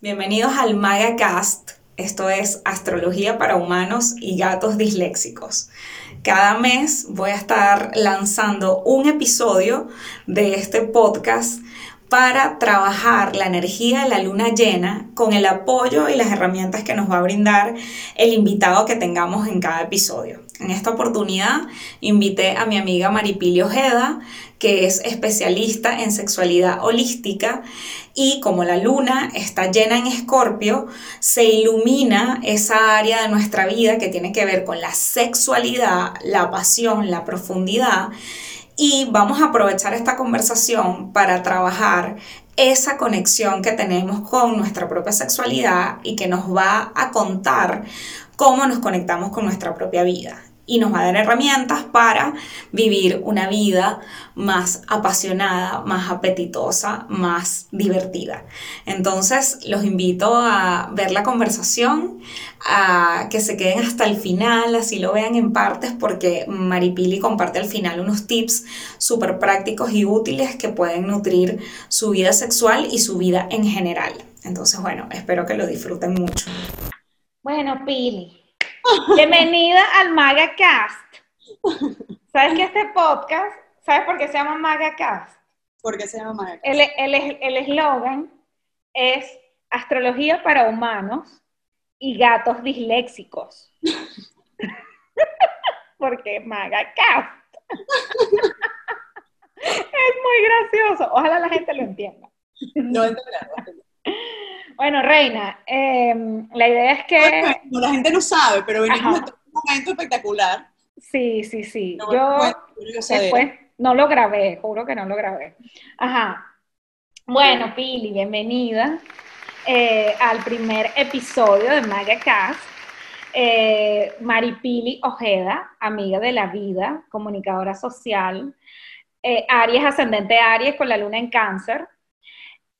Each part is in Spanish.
Bienvenidos al MagaCast. Esto es Astrología para Humanos y Gatos Disléxicos. Cada mes voy a estar lanzando un episodio de este podcast para trabajar la energía de la luna llena con el apoyo y las herramientas que nos va a brindar el invitado que tengamos en cada episodio. En esta oportunidad invité a mi amiga Maripili Ojeda, que es especialista en sexualidad holística y como la luna está llena en escorpio, se ilumina esa área de nuestra vida que tiene que ver con la sexualidad, la pasión, la profundidad y vamos a aprovechar esta conversación para trabajar esa conexión que tenemos con nuestra propia sexualidad y que nos va a contar cómo nos conectamos con nuestra propia vida y nos va a dar herramientas para vivir una vida más apasionada, más apetitosa, más divertida. Entonces los invito a ver la conversación, a que se queden hasta el final, así lo vean en partes, porque Maripili comparte al final unos tips súper prácticos y útiles que pueden nutrir su vida sexual y su vida en general. Entonces, bueno, espero que lo disfruten mucho. Bueno, Pili, Bienvenida al MagaCast. ¿Sabes que este podcast, ¿sabes por qué se llama MagaCast? ¿Por qué se llama MagaCast? El eslogan es astrología para humanos y gatos disléxicos. porque MagaCast. es muy gracioso. Ojalá la gente lo entienda. No entiendo. Bueno, Reina, em, la idea es que... la gente no sabe, pero venimos en un momento espectacular. Sí, sí, sí. yo después no lo grabé, juro que no lo grabé. Ajá. Bueno, Pili, bienvenida eh, al primer episodio de MagaCast. Eh, Maripili Ojeda, amiga de la vida, comunicadora social, eh, Aries, ascendente Aries con la luna en cáncer,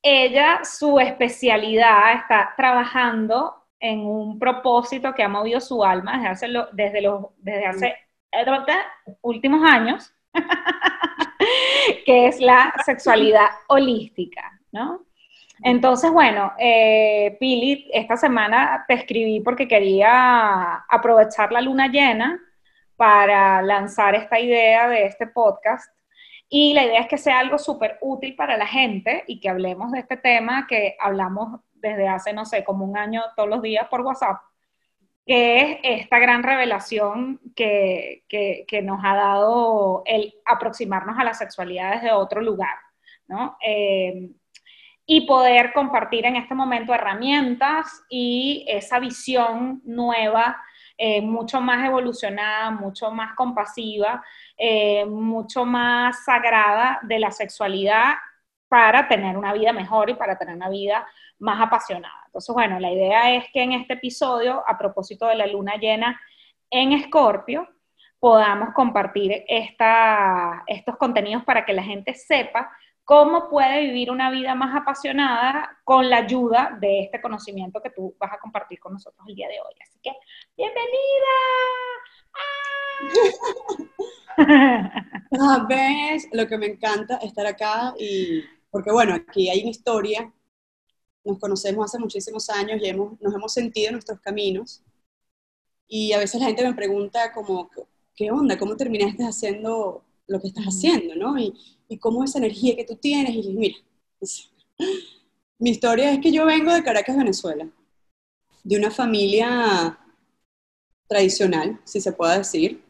ella, su especialidad está trabajando en un propósito que ha movido su alma desde hace, los, últimos años, que es la sexualidad holística, ¿no? Entonces, bueno, eh, Pili, esta semana te escribí porque quería aprovechar la luna llena para lanzar esta idea de este podcast y la idea es que sea algo súper útil para la gente y que hablemos de este tema que hablamos desde hace, no sé, como un año todos los días por WhatsApp, que es esta gran revelación que, nos ha dado el aproximarnos a la sexualidad desde otro lugar, ¿no? Eh, y poder compartir en este momento herramientas y esa visión nueva, eh, mucho más evolucionada, mucho más compasiva eh, mucho más sagrada de la sexualidad para tener una vida mejor y para tener una vida más apasionada. Entonces, bueno, la idea es que en este episodio, a propósito de la luna llena en Escorpio, podamos compartir estos contenidos para que la gente sepa cómo puede vivir una vida más apasionada con la ayuda de este conocimiento que tú vas a compartir con nosotros el día de hoy. Así que, bienvenida. Ah, ves, lo que me encanta estar acá y porque bueno, aquí hay una historia, nos conocemos hace muchísimos años y hemos, nos hemos sentido en nuestros caminos y a veces la gente me pregunta como, ¿qué onda? ¿Cómo terminaste haciendo lo que estás haciendo? ¿no? Y, y cómo esa energía que tú tienes y mira, mi historia es que yo vengo de Caracas, Venezuela, de una familia tradicional, si se puede decir,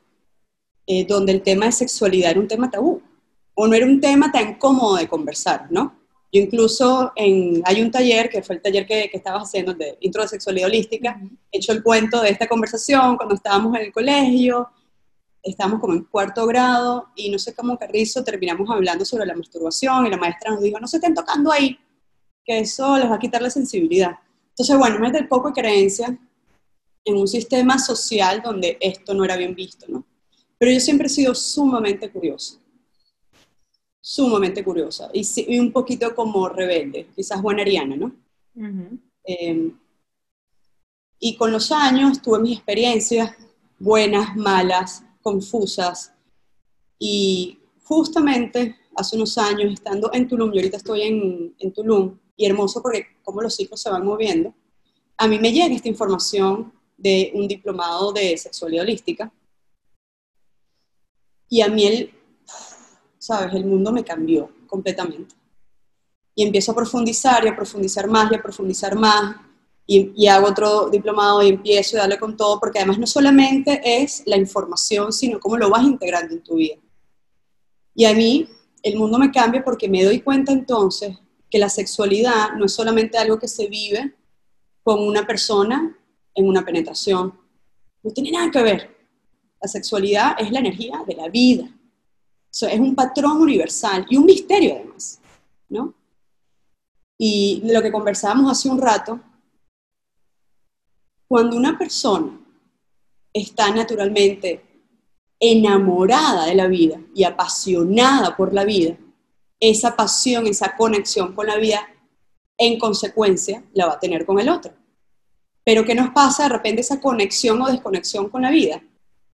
eh, donde el tema de sexualidad era un tema tabú, o no era un tema tan cómodo de conversar, ¿no? Yo incluso en, hay un taller, que fue el taller que, que estabas haciendo, de intro de sexualidad holística, he hecho el cuento de esta conversación cuando estábamos en el colegio, estábamos como en cuarto grado, y no sé cómo Carrizo terminamos hablando sobre la masturbación, y la maestra nos dijo, no se estén tocando ahí, que eso les va a quitar la sensibilidad. Entonces, bueno, es del poco de creencia en un sistema social donde esto no era bien visto, ¿no? Pero yo siempre he sido sumamente curiosa, sumamente curiosa y, un poquito como rebelde, quizás buena ariana, ¿no? Em, Y con los años tuve mis experiencias buenas, malas, confusas. Y justamente hace unos años, estando en Tulum, yo ahorita estoy en, en Tulum, y hermoso porque como los ciclos se van moviendo, a mí me llega esta información de un diplomado de sexualidad holística. Y a mí el, sabes, el mundo me cambió completamente. Y empiezo a profundizar y a profundizar más y a profundizar más. Y, hago otro diplomado y empiezo a darle con todo, porque además no solamente es la información, sino cómo lo vas integrando en tu vida. Y a mí el mundo me cambia porque me doy cuenta entonces que la sexualidad no es solamente algo que se vive con una persona en una penetración. No tiene nada que ver. La sexualidad es la energía de la vida. es un patrón universal y un misterio además, ¿no? Y lo que conversábamos hace un rato, cuando una persona está naturalmente enamorada de la vida y apasionada por la vida, esa pasión, esa conexión con la vida, en consecuencia, la va a tener con el otro. Pero ¿qué nos pasa de repente esa conexión o desconexión con la vida?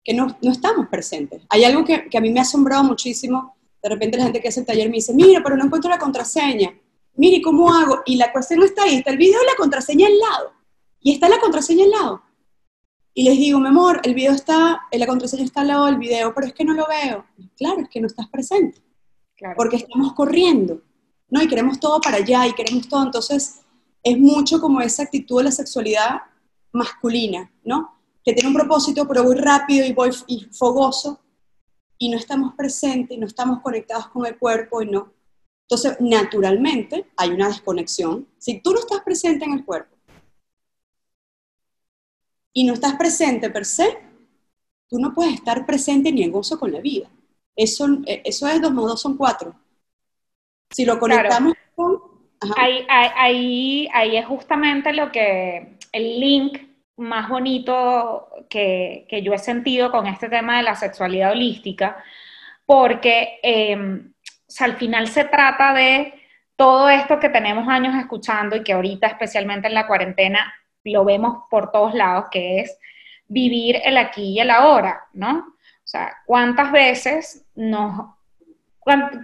Que no, no estamos presentes. Hay algo que, que, a mí me ha asombrado muchísimo. De repente la gente que hace el taller me dice, mira, pero no encuentro la contraseña. Mire, ¿cómo hago? Y la cuestión está ahí, está el video y la contraseña al lado. Y está la contraseña al lado. Y les digo, mi amor, el video está, la contraseña está al lado del video, pero es que no lo veo. claro, es que no estás presente. Porque estamos corriendo, ¿no? Y queremos todo para allá y queremos todo. Entonces, es mucho como esa actitud de la sexualidad masculina, ¿no? Que tiene un propósito, pero voy rápido y voy y fogoso y no estamos presentes y no estamos conectados con el cuerpo y no. Entonces, naturalmente, hay una desconexión. Si tú no estás presente en el cuerpo y no estás presente per se, tú no puedes estar presente ni en gozo con la vida. Eso, eso es dos más dos son cuatro. Si lo conectamos con Ahí, ahí, ahí, es justamente lo que, el link más bonito que, que, yo he sentido con este tema de la sexualidad holística, porque em, al final se trata de todo esto que tenemos años escuchando y que ahorita, especialmente en la cuarentena, lo vemos por todos lados, que es vivir el aquí y el ahora, ¿no? O sea, ¿cuántas veces nos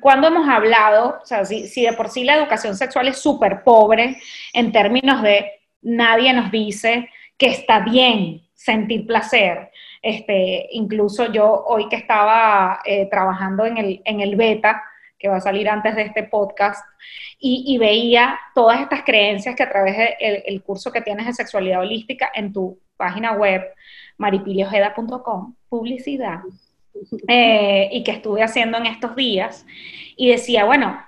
cuando hemos hablado, o sea, si, de por sí la educación sexual es súper pobre en términos de nadie nos dice que está bien sentir placer. Este, incluso yo hoy que estaba eh, trabajando en el, en el beta, que va a salir antes de este podcast, y, veía todas estas creencias que a través del el curso que tienes de sexualidad holística en tu página web, maripiliojeda.com, publicidad, eh, y que estuve haciendo en estos días, y decía, bueno,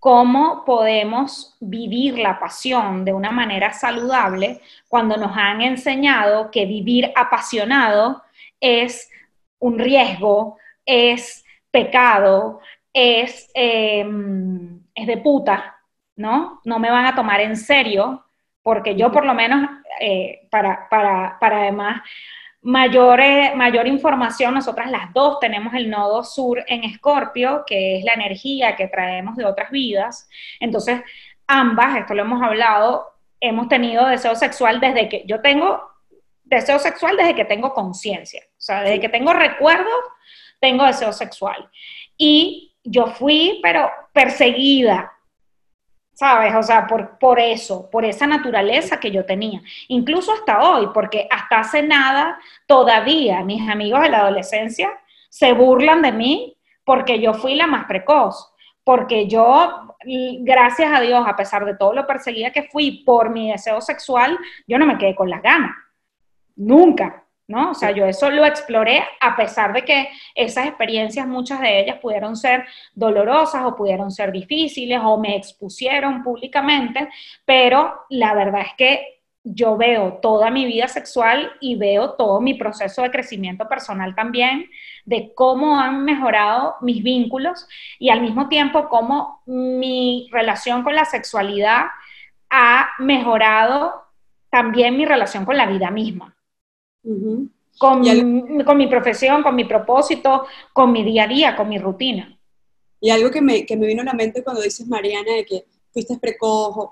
¿cómo podemos vivir la pasión de una manera saludable cuando nos han enseñado que vivir apasionado es un riesgo, es pecado, es, em, es de puta, ¿no? No me van a tomar en serio, porque yo por lo menos, eh, para, para, para además Mayor, mayor información, nosotras las dos tenemos el nodo sur en Escorpio, que es la energía que traemos de otras vidas. Entonces, ambas, esto lo hemos hablado, hemos tenido deseo sexual desde que yo tengo deseo sexual desde que tengo conciencia. O sea, desde que tengo recuerdos, tengo deseo sexual. Y yo fui, pero perseguida, ¿sabes? O sea, por, por eso, por esa naturaleza que yo tenía. Incluso hasta hoy, porque hasta hace nada, todavía mis amigos de la adolescencia se burlan de mí porque yo fui la más precoz, porque yo, gracias a Dios, a pesar de todo lo perseguida que fui por mi deseo sexual, yo no me quedé con las ganas. Nunca. ¿No? O sea, yo eso lo exploré a pesar de que esas experiencias, muchas de ellas pudieron ser dolorosas o pudieron ser difíciles o me expusieron públicamente, pero la verdad es que yo veo toda mi vida sexual y veo todo mi proceso de crecimiento personal también, de cómo han mejorado mis vínculos y al mismo tiempo cómo mi relación con la sexualidad ha mejorado también mi relación con la vida misma con, con, mi profesión, con mi propósito, con mi día a día, con mi rutina. Y algo que me, que me vino a la mente cuando dices, Mariana, de que fuiste precoz,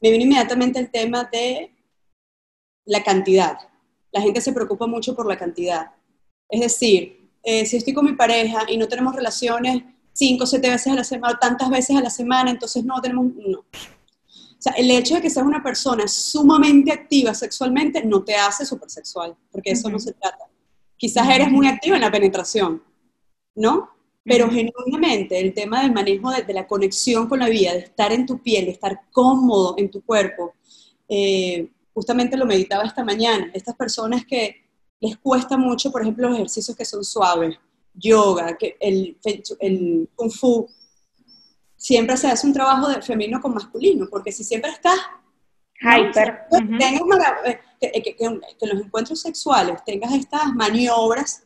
me vino inmediatamente el tema de la cantidad. La gente se preocupa mucho por la cantidad. Es decir, eh, si estoy con mi pareja y no tenemos relaciones cinco o siete veces a la semana, o tantas veces a la semana, entonces no tenemos, no. O sea, el hecho de que seas una persona sumamente activa sexualmente no te hace supersexual, porque eso no se trata. Quizás eres muy activa en la penetración, ¿no? Pero genuinamente el tema del manejo de, la conexión con la vida, de estar en tu piel, de estar cómodo en tu cuerpo, eh, justamente lo meditaba esta mañana. Estas personas que les cuesta mucho, por ejemplo, los ejercicios que son suaves, yoga, que el, el kung fu, siempre se hace un trabajo de femenino con masculino, porque si siempre estás hyper, eh, que, que, en los encuentros sexuales tengas estas maniobras,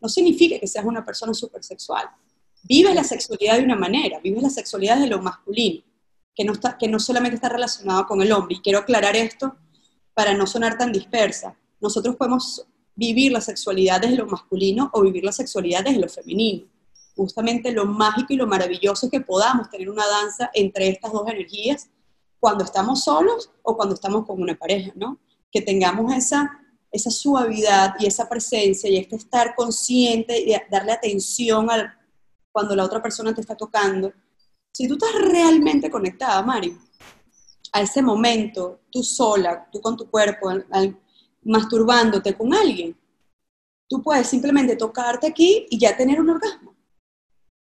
no significa que seas una persona súper sexual. Vives la sexualidad de una manera, vives la sexualidad de lo masculino, que no, está, que no solamente está relacionado con el hombre. Y quiero aclarar esto para no sonar tan dispersa. Nosotros podemos vivir la sexualidad desde lo masculino o vivir la sexualidad desde lo femenino. Justamente lo mágico y lo maravilloso que podamos tener una danza entre estas dos energías cuando estamos solos o cuando estamos con una pareja, ¿no? Que tengamos esa, esa suavidad y esa presencia y este estar consciente y darle atención al, cuando la otra persona te está tocando. Si tú estás realmente conectada, Mari, a ese momento, tú sola, tú con tu cuerpo, masturbándote con alguien, tú puedes simplemente tocarte aquí y ya tener un orgasmo,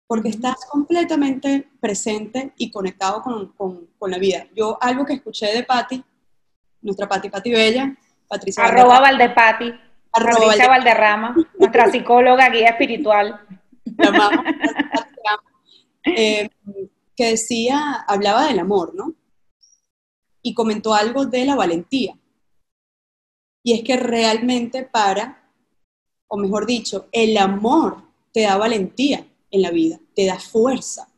porque estás completamente presente y conectado con, con, la vida. Yo algo que escuché de Patti, nuestra Patti, Patti Bella, Patricia Arroba Valdepati, Patricia Valderrama, nuestra psicóloga, guía espiritual. Eh, que decía, hablaba del amor, ¿no? Y comentó algo de la valentía. Y es que realmente para, o mejor dicho, el amor te da valentía en la vida, te da fuerza,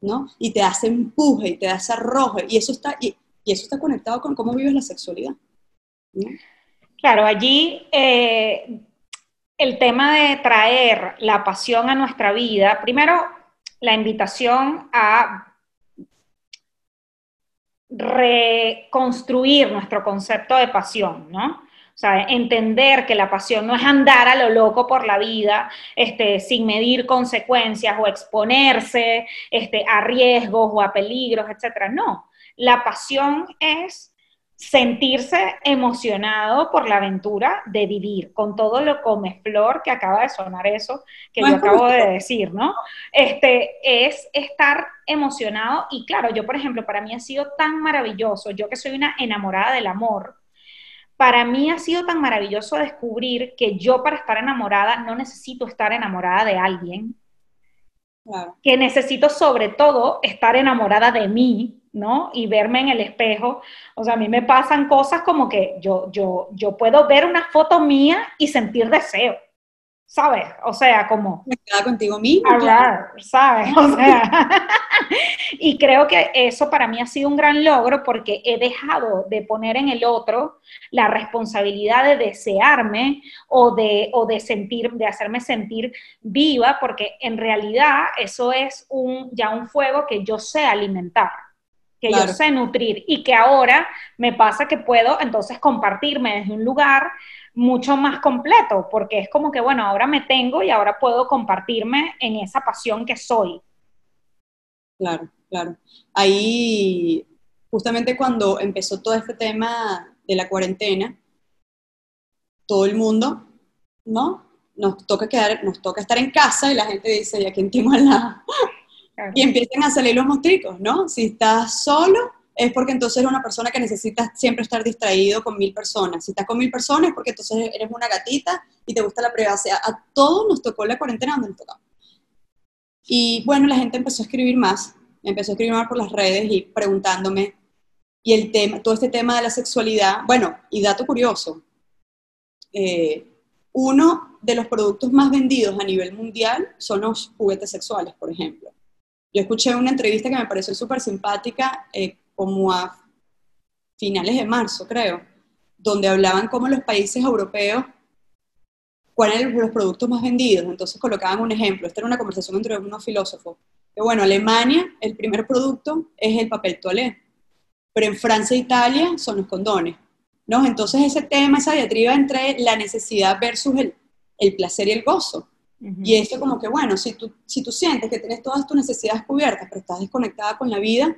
¿no? Y te hace empuje y te da ese arrojo. Y eso está, y, eso está conectado con cómo vives la sexualidad. Claro, allí eh, el tema de traer la pasión a nuestra vida, primero la invitación a reconstruir nuestro concepto de pasión, ¿no? Sea, entender que la pasión no es andar a lo loco por la vida, este, sin medir consecuencias o exponerse este, a riesgos o a peligros, etc. No, la pasión es sentirse emocionado por la aventura de vivir, con todo lo come flor que acaba de sonar eso que yo acabo de decir, ¿no? Este, es estar emocionado y claro, yo por ejemplo, para mí ha sido tan maravilloso, yo que soy una enamorada del amor, para mí ha sido tan maravilloso descubrir que yo para estar enamorada no necesito estar enamorada de alguien, que necesito sobre todo estar enamorada de mí, ¿no? Y verme en el espejo. O sea, a mí me pasan cosas como que yo, yo, yo puedo ver una foto mía y sentir deseo. ¿Sabes? O sea, como... Me queda contigo mismo. Hablar, ¿sabes? O sea, y creo que eso para mí ha sido un gran logro porque he dejado de poner en el otro la responsabilidad de desearme o de, o de sentir, de hacerme sentir viva, porque en realidad eso es un, ya un fuego que yo sé alimentar que yo sé nutrir y que ahora me pasa que puedo entonces compartirme desde un lugar mucho más completo, porque es como que, bueno, ahora me tengo y ahora puedo compartirme en esa pasión que soy. Claro, claro. Ahí, justamente cuando empezó todo este tema de la cuarentena, todo el mundo, ¿no? Nos toca, quedar, nos toca estar en casa y la gente dice, ¿y quién tengo al lado? Y empiezan a salir los mostricos, ¿no? Si estás solo, es porque entonces eres una persona que necesita siempre estar distraído con mil personas. Si estás con mil personas es porque entonces eres una gatita y te gusta la privacidad. A todos nos tocó la cuarentena donde nos tocó. Y bueno, la gente empezó a escribir más, empezó a escribir más por las redes y preguntándome, y el tema, todo este tema de la sexualidad, bueno, y dato curioso, eh, uno de los productos más vendidos a nivel mundial son los juguetes sexuales, por ejemplo. Yo escuché una entrevista que me pareció súper simpática eh, como a finales de marzo, creo, donde hablaban como los países europeos cuáles eran los productos más vendidos. Entonces colocaban un ejemplo. Esta era una conversación entre unos filósofos. Que bueno, Alemania, el primer producto es el papel toalé, pero en Francia e Italia son los condones. ¿no? Entonces ese tema, esa diatriba entre la necesidad versus el, el placer y el gozo. Y esto como que, bueno, si tú, si tú sientes que tienes todas tus necesidades cubiertas, pero estás desconectada con la vida.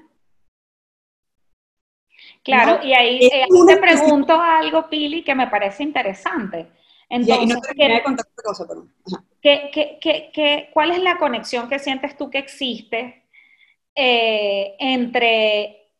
Claro, y ahí, eh, te pregunto algo, Pili, que me parece interesante. Entonces, no te contar otra cosa, pero... ¿qué, cuál es la conexión que sientes tú que existe eh, entre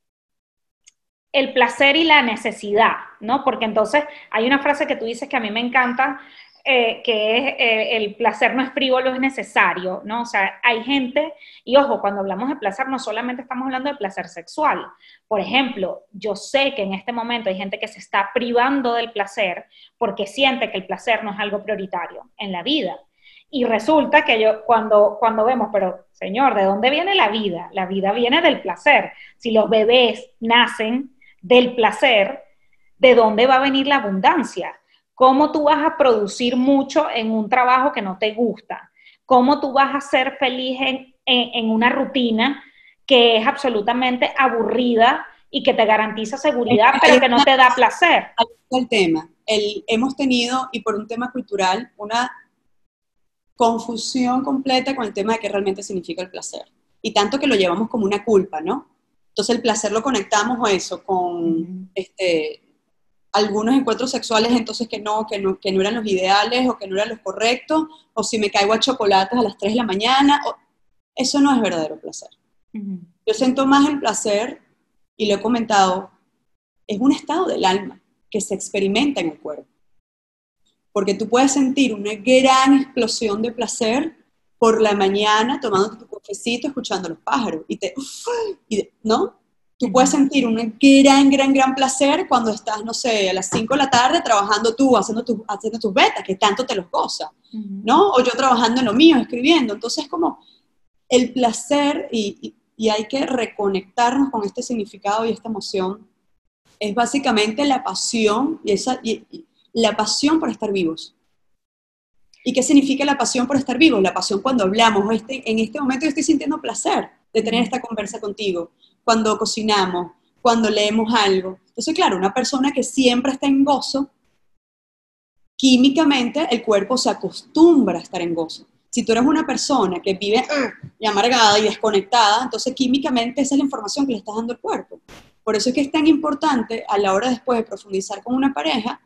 el placer y la necesidad, ¿no? Porque entonces hay una frase que tú dices que a mí me encanta, eh, que es eh, el placer no es frívolo, es necesario, ¿no? O sea, hay gente, y ojo, cuando hablamos de placer no solamente estamos hablando de placer sexual. Por ejemplo, yo sé que en este momento hay gente que se está privando del placer porque siente que el placer no es algo prioritario en la vida. Y resulta que yo, cuando, cuando vemos, pero señor, ¿de dónde viene la vida? La vida viene del placer. Si los bebés nacen del placer, ¿de dónde va a venir la abundancia? ¿Cómo tú vas a producir mucho en un trabajo que no te gusta? ¿Cómo tú vas a ser feliz en, una rutina que es absolutamente aburrida y que te garantiza seguridad, pero que no te da placer? El tema, el, hemos tenido, y por un tema cultural, una confusión completa con el tema de qué realmente significa el placer. Y tanto que lo llevamos como una culpa, ¿no? Entonces el placer lo conectamos o eso con este, algunos encuentros sexuales entonces que no, que no, que no eran los ideales o que no eran los correctos, o si me caigo a chocolates a las 3 de la mañana, eso no es verdadero placer. Yo siento más el placer, y lo he comentado, es un estado del alma que se experimenta en el cuerpo. Porque tú puedes sentir una gran explosión de placer por la mañana tomando tu cafecito, escuchando a los pájaros, y te, ¿no? Tú puedes sentir un gran, gran, gran placer cuando estás, no sé, a las 5 de la tarde trabajando tú, haciendo, haciendo tus betas, que tanto te los goza, ¿no? O yo trabajando en lo mío, escribiendo. Entonces, como el placer, y, hay que reconectarnos con este significado y esta emoción, es básicamente la pasión, y, esa, la pasión por estar vivos. ¿Y qué significa la pasión por estar vivos? La pasión cuando hablamos, este, en este momento yo estoy sintiendo placer de tener esta conversa contigo cuando cocinamos, cuando leemos algo. Entonces, claro, una persona que siempre está en gozo, químicamente el cuerpo se acostumbra a estar en gozo. Si tú eres una persona que vive y amargada y desconectada, entonces químicamente esa es la información que le estás dando al cuerpo. Por eso es que es tan importante a la hora después de profundizar con una pareja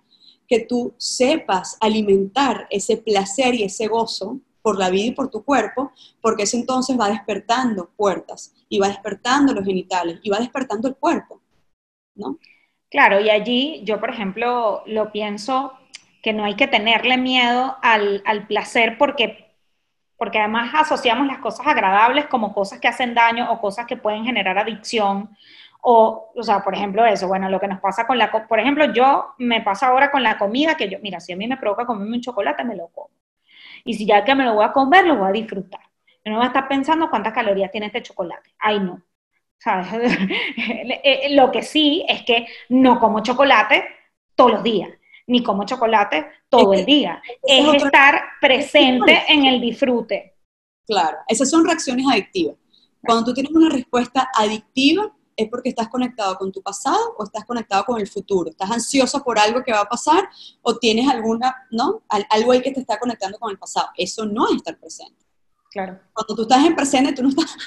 que tú sepas alimentar ese placer y ese gozo por la vida y por tu cuerpo, porque eso entonces va despertando puertas y va despertando los genitales y va despertando el cuerpo, ¿no? Claro, y allí yo, por ejemplo, lo pienso que no hay que tenerle miedo al, placer porque, porque además asociamos las cosas agradables como cosas que hacen daño o cosas que pueden generar adicción. O, o sea, por ejemplo, eso, bueno, lo que nos pasa con la, por ejemplo, yo me pasa ahora con la comida que yo, mira, si a mí me provoca comerme un chocolate, me lo como. Y si ya que me lo voy a comer, lo voy a disfrutar. no voy a estar pensando cuántas calorías tiene este chocolate. Ay, no. ¿Sabes? Eh, lo que sí es que no como chocolate todos los días, ni como chocolate todo el día. Es, estar presente en el disfrute. Claro, esas son reacciones adictivas. Cuando tú tienes una respuesta adictiva, es porque estás conectado con tu pasado o estás conectado con el futuro. Estás ansioso por algo que va a pasar o tienes alguna, ¿no? Algo ahí que te está conectando con el pasado. Eso no es estar presente. Claro. Cuando tú estás en presente, tú no estás...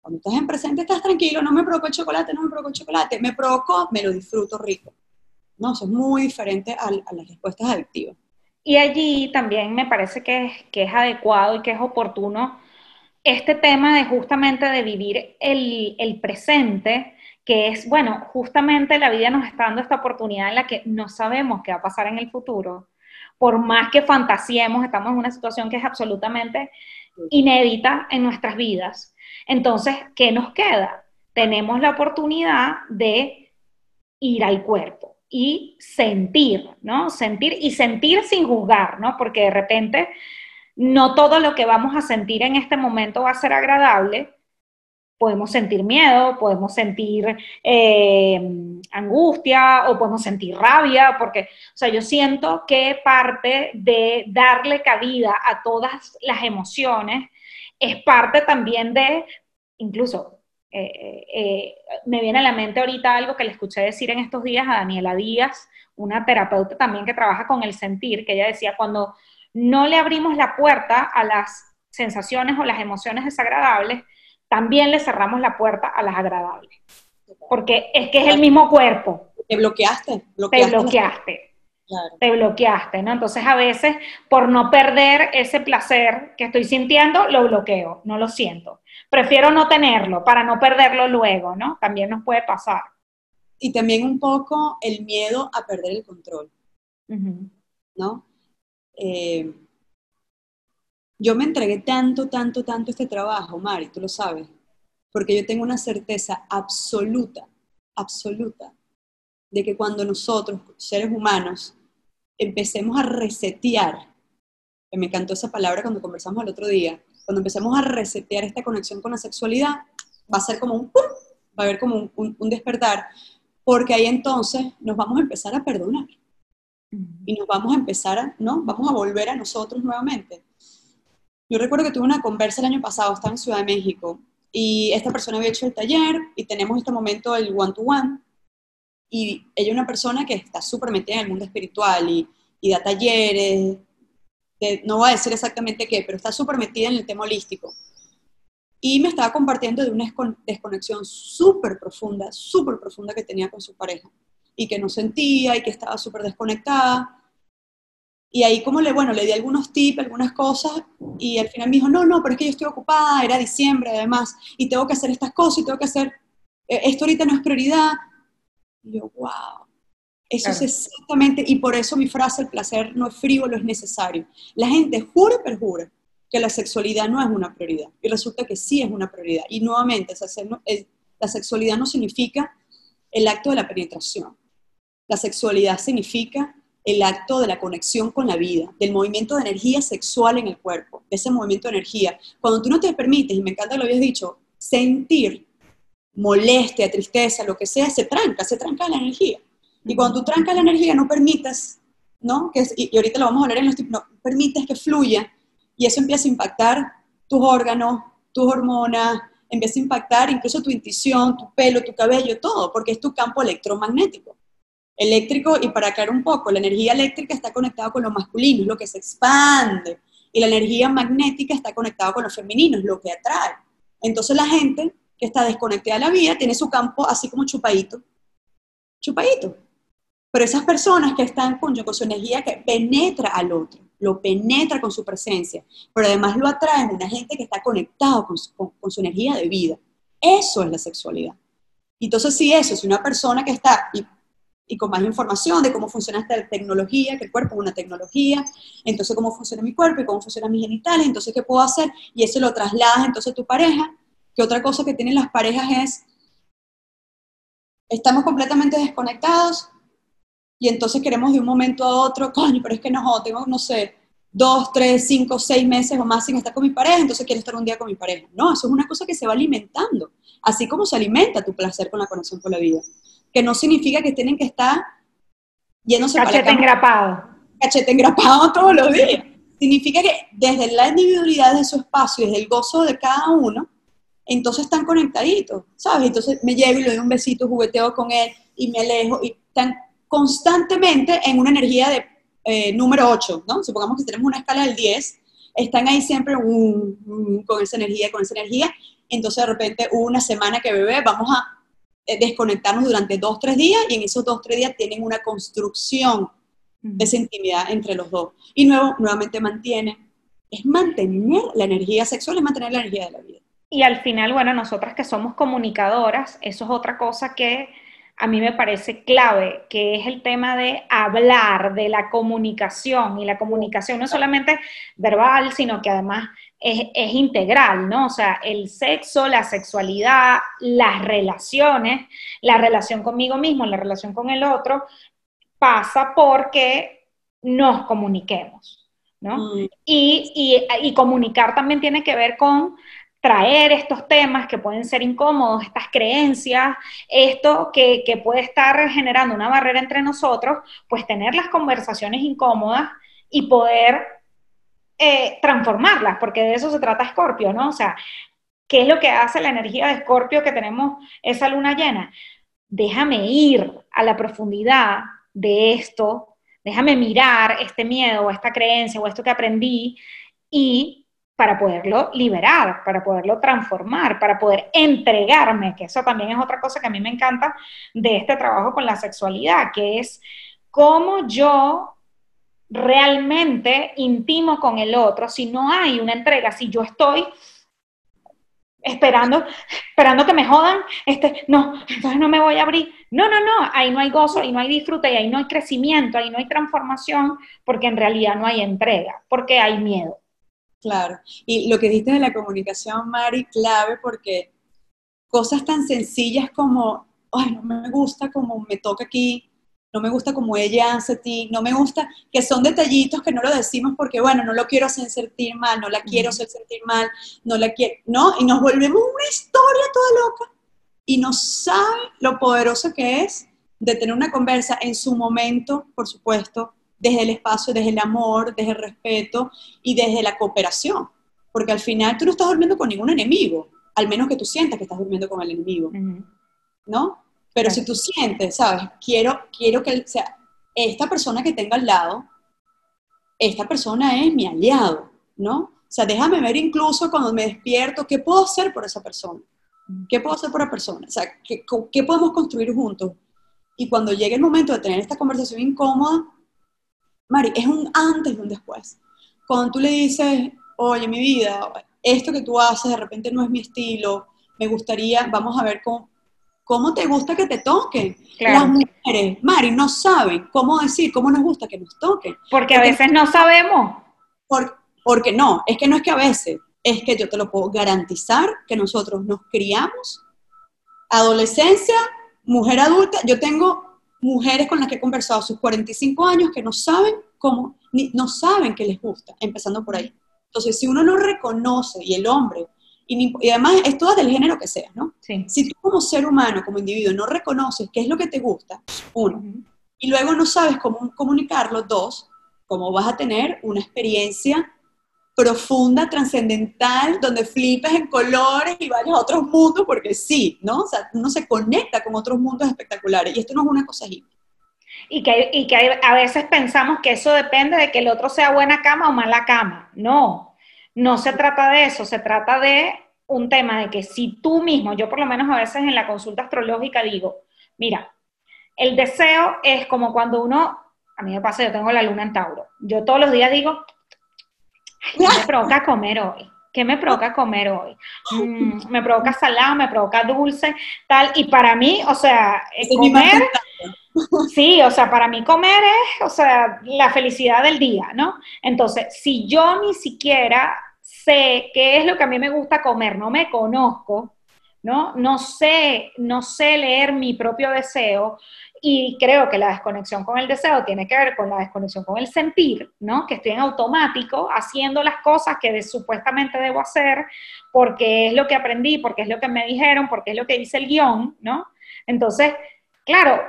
Cuando estás en presente estás tranquilo, no me provocó el chocolate, no me provocó el chocolate, me provocó, me lo disfruto rico. No, eso es muy diferente a, las respuestas adictivas. Y allí también me parece que es, que es adecuado y que es oportuno este tema de justamente de vivir el, presente, que es, bueno, justamente la vida nos está dando esta oportunidad en la que no sabemos qué va a pasar en el futuro. Por más que fantasiemos, estamos en una situación que es absolutamente inédita en nuestras vidas. Entonces, ¿qué nos queda? Tenemos la oportunidad de ir al cuerpo y sentir, ¿no? Sentir y sentir sin juzgar, ¿no? Porque de repente no todo lo que vamos a sentir en este momento va a ser agradable. Podemos sentir miedo, podemos sentir eh, angustia o podemos sentir rabia, porque, o sea, yo siento que parte de darle cabida a todas las emociones es parte también de, incluso Eh, eh, me viene a la mente ahorita algo que le escuché decir en estos días a Daniela Díaz, una terapeuta también que trabaja con el sentir, que ella decía, cuando no le abrimos la puerta a las sensaciones o las emociones desagradables, también le cerramos la puerta a las agradables. Porque es que es el mismo cuerpo. Te bloqueaste. te bloqueaste. Te bloqueaste, ¿no? Entonces a veces por no perder ese placer que estoy sintiendo, lo bloqueo, no lo siento. Prefiero no tenerlo para no perderlo luego, ¿no? También nos puede pasar. Y también un poco el miedo a perder el control, ¿no? Eh, yo me entregué tanto, tanto, tanto este trabajo, Mari, tú lo sabes, porque yo tengo una certeza absoluta, absoluta, de que cuando nosotros, seres humanos, empecemos a resetear, me encantó esa palabra cuando conversamos el otro día, cuando empecemos a resetear esta conexión con la sexualidad, va a ser como un, va a haber como un, despertar, porque ahí entonces nos vamos a empezar a perdonar y nos vamos a empezar a, ¿no? Vamos a volver a nosotros nuevamente. Yo recuerdo que tuve una conversa el año pasado, estaba en Ciudad de México, y esta persona había hecho el taller y tenemos este momento del one-to-one, one, y ella es una persona que está súper metida en el mundo espiritual y, y da talleres, no voy a decir exactamente qué, pero está súper metida en el tema holístico. Y me estaba compartiendo de una desconexión súper profunda, súper profunda que tenía con su pareja y que no sentía y que estaba súper desconectada. Y ahí como le, bueno, le di algunos tips, algunas cosas y al final me dijo, no, no, pero es que yo estoy ocupada, era diciembre además, y tengo que hacer estas cosas y tengo que hacer, eh, esto ahorita no es prioridad. Y yo, wow, eso es exactamente, y por eso mi frase, el placer no es frívolo, es necesario. La gente jura perjura que la sexualidad no es una prioridad, y resulta que sí es una prioridad. Y nuevamente, la sexualidad no significa el acto de la penetración. La sexualidad significa el acto de la conexión con la vida, del movimiento de energía sexual en el cuerpo, ese movimiento de energía. Cuando tú no te permites, y me encanta lo habías dicho, sentir molestia, tristeza, lo que sea, se tranca, se tranca la energía. Y cuando tú trancas la energía, no permitas, ¿no? Que y, ahorita lo vamos a hablar en los tipos, no permites que fluya y eso empieza a impactar tus órganos, tus hormonas, empieza a impactar incluso tu intuición, tu pelo, tu cabello, todo, porque es tu campo electromagnético. Eléctrico, y para aclarar un poco, la energía eléctrica está conectada con lo masculino, es lo que se expande, y la energía magnética está conectada con lo femenino, es lo que atrae. Entonces la gente que está desconectada de la vida tiene su campo así como chupadito, chupadito. Pero esas personas que están con, su energía que penetra al otro, lo penetra con su presencia, pero además lo atraen una gente que está conectado con su, energía de vida. Eso es la sexualidad. Entonces, si eso, si una persona que está, y, con más información de cómo funciona esta tecnología, que el cuerpo es una tecnología, entonces cómo funciona mi cuerpo y cómo funcionan mis genitales, entonces qué puedo hacer, y eso lo trasladas entonces a tu pareja, que otra cosa que tienen las parejas es, estamos completamente desconectados, y entonces queremos de un momento a otro, coño, pero es que no, tengo, no sé, dos, tres, cinco, seis meses o más sin estar con mi pareja, entonces quiero estar un día con mi pareja. No, eso es una cosa que se va alimentando, así como se alimenta tu placer con la conexión con la vida. Que no significa que tienen que estar yéndose Cachete para la engrapado. Cachete engrapado todos los días. Significa que desde la individualidad de su espacio, desde el gozo de cada uno, entonces están conectaditos, ¿sabes? Entonces me llevo y le doy un besito, jugueteo con él y me alejo y están constantemente en una energía de eh, número 8, ¿no? Supongamos que tenemos una escala del 10, están ahí siempre con esa energía, con esa energía, entonces de repente una semana que bebé, vamos a desconectarnos durante dos, tres días y en esos dos, tres días tienen una construcción de esa intimidad entre los dos. Y nuevo, nuevamente mantiene, es mantener la energía sexual, es mantener la energía de la vida. Y al final, bueno, nosotras que somos comunicadoras, eso es otra cosa que a mí me parece clave, que es el tema de hablar, de la comunicación. Y la comunicación no es solamente verbal, sino que además es, integral, ¿no? O sea, el sexo, la sexualidad, las relaciones, la relación conmigo mismo, la relación con el otro, pasa porque nos comuniquemos, ¿no? Mm. y, comunicar también tiene que ver con traer estos temas que pueden ser incómodos, estas creencias, esto que, puede estar generando una barrera entre nosotros, pues tener las conversaciones incómodas y poder eh, transformarlas, porque de eso se trata Scorpio, ¿no? O sea, ¿Qué es lo que hace la energía de Escorpio que tenemos esa luna llena? Déjame ir a la profundidad de esto, déjame mirar este miedo o esta creencia o esto que aprendí y para poderlo liberar, para poderlo transformar, para poder entregarme, que eso también es otra cosa que a mí me encanta de este trabajo con la sexualidad, que es cómo yo realmente intimo con el otro si no hay una entrega, si yo estoy esperando, esperando que me jodan, este, no, entonces no me voy a abrir. No, no, no, ahí no hay gozo, ahí no hay disfrute, ahí no hay crecimiento, ahí no hay transformación, porque en realidad no hay entrega, porque hay miedo. Claro, y lo que dijiste de la comunicación, Mari, clave, porque cosas tan sencillas como, ay, no me gusta como me toca aquí, no me gusta como ella hace a ti, no me gusta, que son detallitos que no lo decimos porque, bueno, no lo quiero hacer sentir mal, no la quiero hacer sentir mal, no la quiero, ¿no? Y nos volvemos una historia toda loca. Y no sabe lo poderoso que es de tener una conversa en su momento, por supuesto, desde el espacio, desde el amor, desde el respeto y desde la cooperación. Porque al final tú no estás durmiendo con ningún enemigo, al menos que tú sientas que estás durmiendo con el enemigo, ¿no? Pero si tú sientes, ¿sabes? Quiero, quiero que, sea, esta persona que tenga al lado, esta persona es mi aliado, ¿no? O sea, déjame ver incluso cuando me despierto qué puedo hacer por esa persona. ¿Qué puedo hacer por la persona? O sea, ¿qué, ¿qué, podemos construir juntos? Y cuando llegue el momento de tener esta conversación incómoda, Mari, es un antes y un después. Cuando tú le dices, oye, mi vida, esto que tú haces de repente no es mi estilo, me gustaría, vamos a ver cómo, ¿Cómo te gusta que te toquen? Las mujeres, Mari, no saben cómo decir, cómo nos gusta que nos toquen. Porque, a veces no sabemos. porque no, es que no es que a veces, es que yo te lo puedo garantizar que nosotros nos criamos, adolescencia, mujer adulta, yo tengo mujeres con las que he conversado a sus 45 años que no saben cómo, ni, no saben que les gusta, empezando por ahí. Entonces, si uno no reconoce, y el hombre y, además es todo del género que seas, ¿no? Si tú como ser humano, como individuo, no reconoces qué es lo que te gusta, uno, y luego no sabes cómo comunicarlo, dos, cómo vas a tener una experiencia profunda, trascendental, donde flipes en colores y vayas a otros mundos, porque sí, ¿no? O sea, uno se conecta con otros mundos espectaculares, y esto no es una cosa así. Y que, y que a veces pensamos que eso depende de que el otro sea buena cama o mala cama. No, no se trata de eso, se trata de un tema de que si tú mismo, yo por lo menos a veces en la consulta astrológica digo, mira, el deseo es como cuando uno, a mí me pasa, yo tengo la luna en Tauro, yo todos los días digo, ¿qué me provoca comer hoy? ¿Qué me provoca comer hoy? Mm, me provoca salado, me provoca dulce, tal, y para mí, o sea, comer Sí, o sea, para mí comer es, o sea, la felicidad del día, ¿no? Entonces, si yo ni siquiera sé qué es lo que a mí me gusta comer, no me conozco, ¿no? No sé, no sé leer mi propio deseo y creo que la desconexión con el deseo tiene que ver con la desconexión con el sentir, ¿no? Que estoy en automático haciendo las cosas que supuestamente debo hacer porque es lo que aprendí, porque es lo que me dijeron, porque es lo que dice el guion, ¿no? Entonces, claro,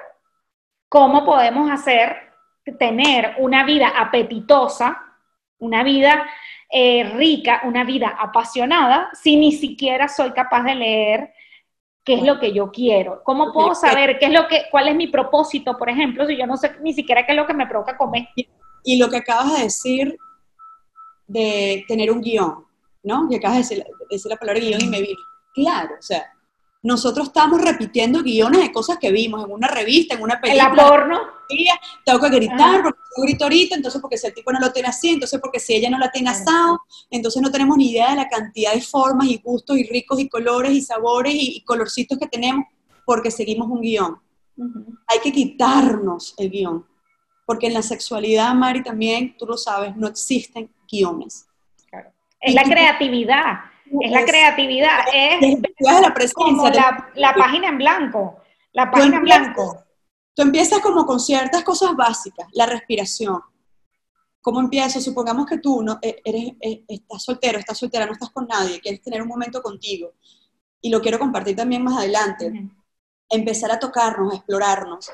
¿cómo podemos hacer tener una vida apetitosa, una vida eh, rica, una vida apasionada, si ni siquiera soy capaz de leer qué es lo que yo quiero. ¿Cómo puedo saber qué es lo que, cuál es mi propósito, por ejemplo, si yo no sé ni siquiera qué es lo que me provoca comer? Y lo que acabas de decir de tener un guion, ¿no? Que acabas de decir, la palabra guion y me vino. Claro, o sea, nosotros estamos repitiendo guiones de cosas que vimos en una revista, en una película. En la porno. Tengo que gritar, porque yo grito ahorita, entonces porque si el tipo no lo tiene así, entonces porque si ella no la tiene asado, entonces no tenemos ni idea de la cantidad de formas y gustos y ricos y colores y sabores y, colorcitos que tenemos porque seguimos un guion. Hay que quitarnos el guion, porque en la sexualidad, Mari, también, tú lo sabes, no existen guiones. Claro. Es la creatividad es la creatividad, es, la presencia. la, página en blanco, la página en blanco. Tú empiezas como con ciertas cosas básicas, la respiración. ¿Cómo empiezas? Supongamos que tú no, e, eres, e, estás soltero, estás soltera, no estás con nadie, quieres tener un momento contigo. Y lo quiero compartir también más adelante. Empezar a tocarnos, a explorarnos.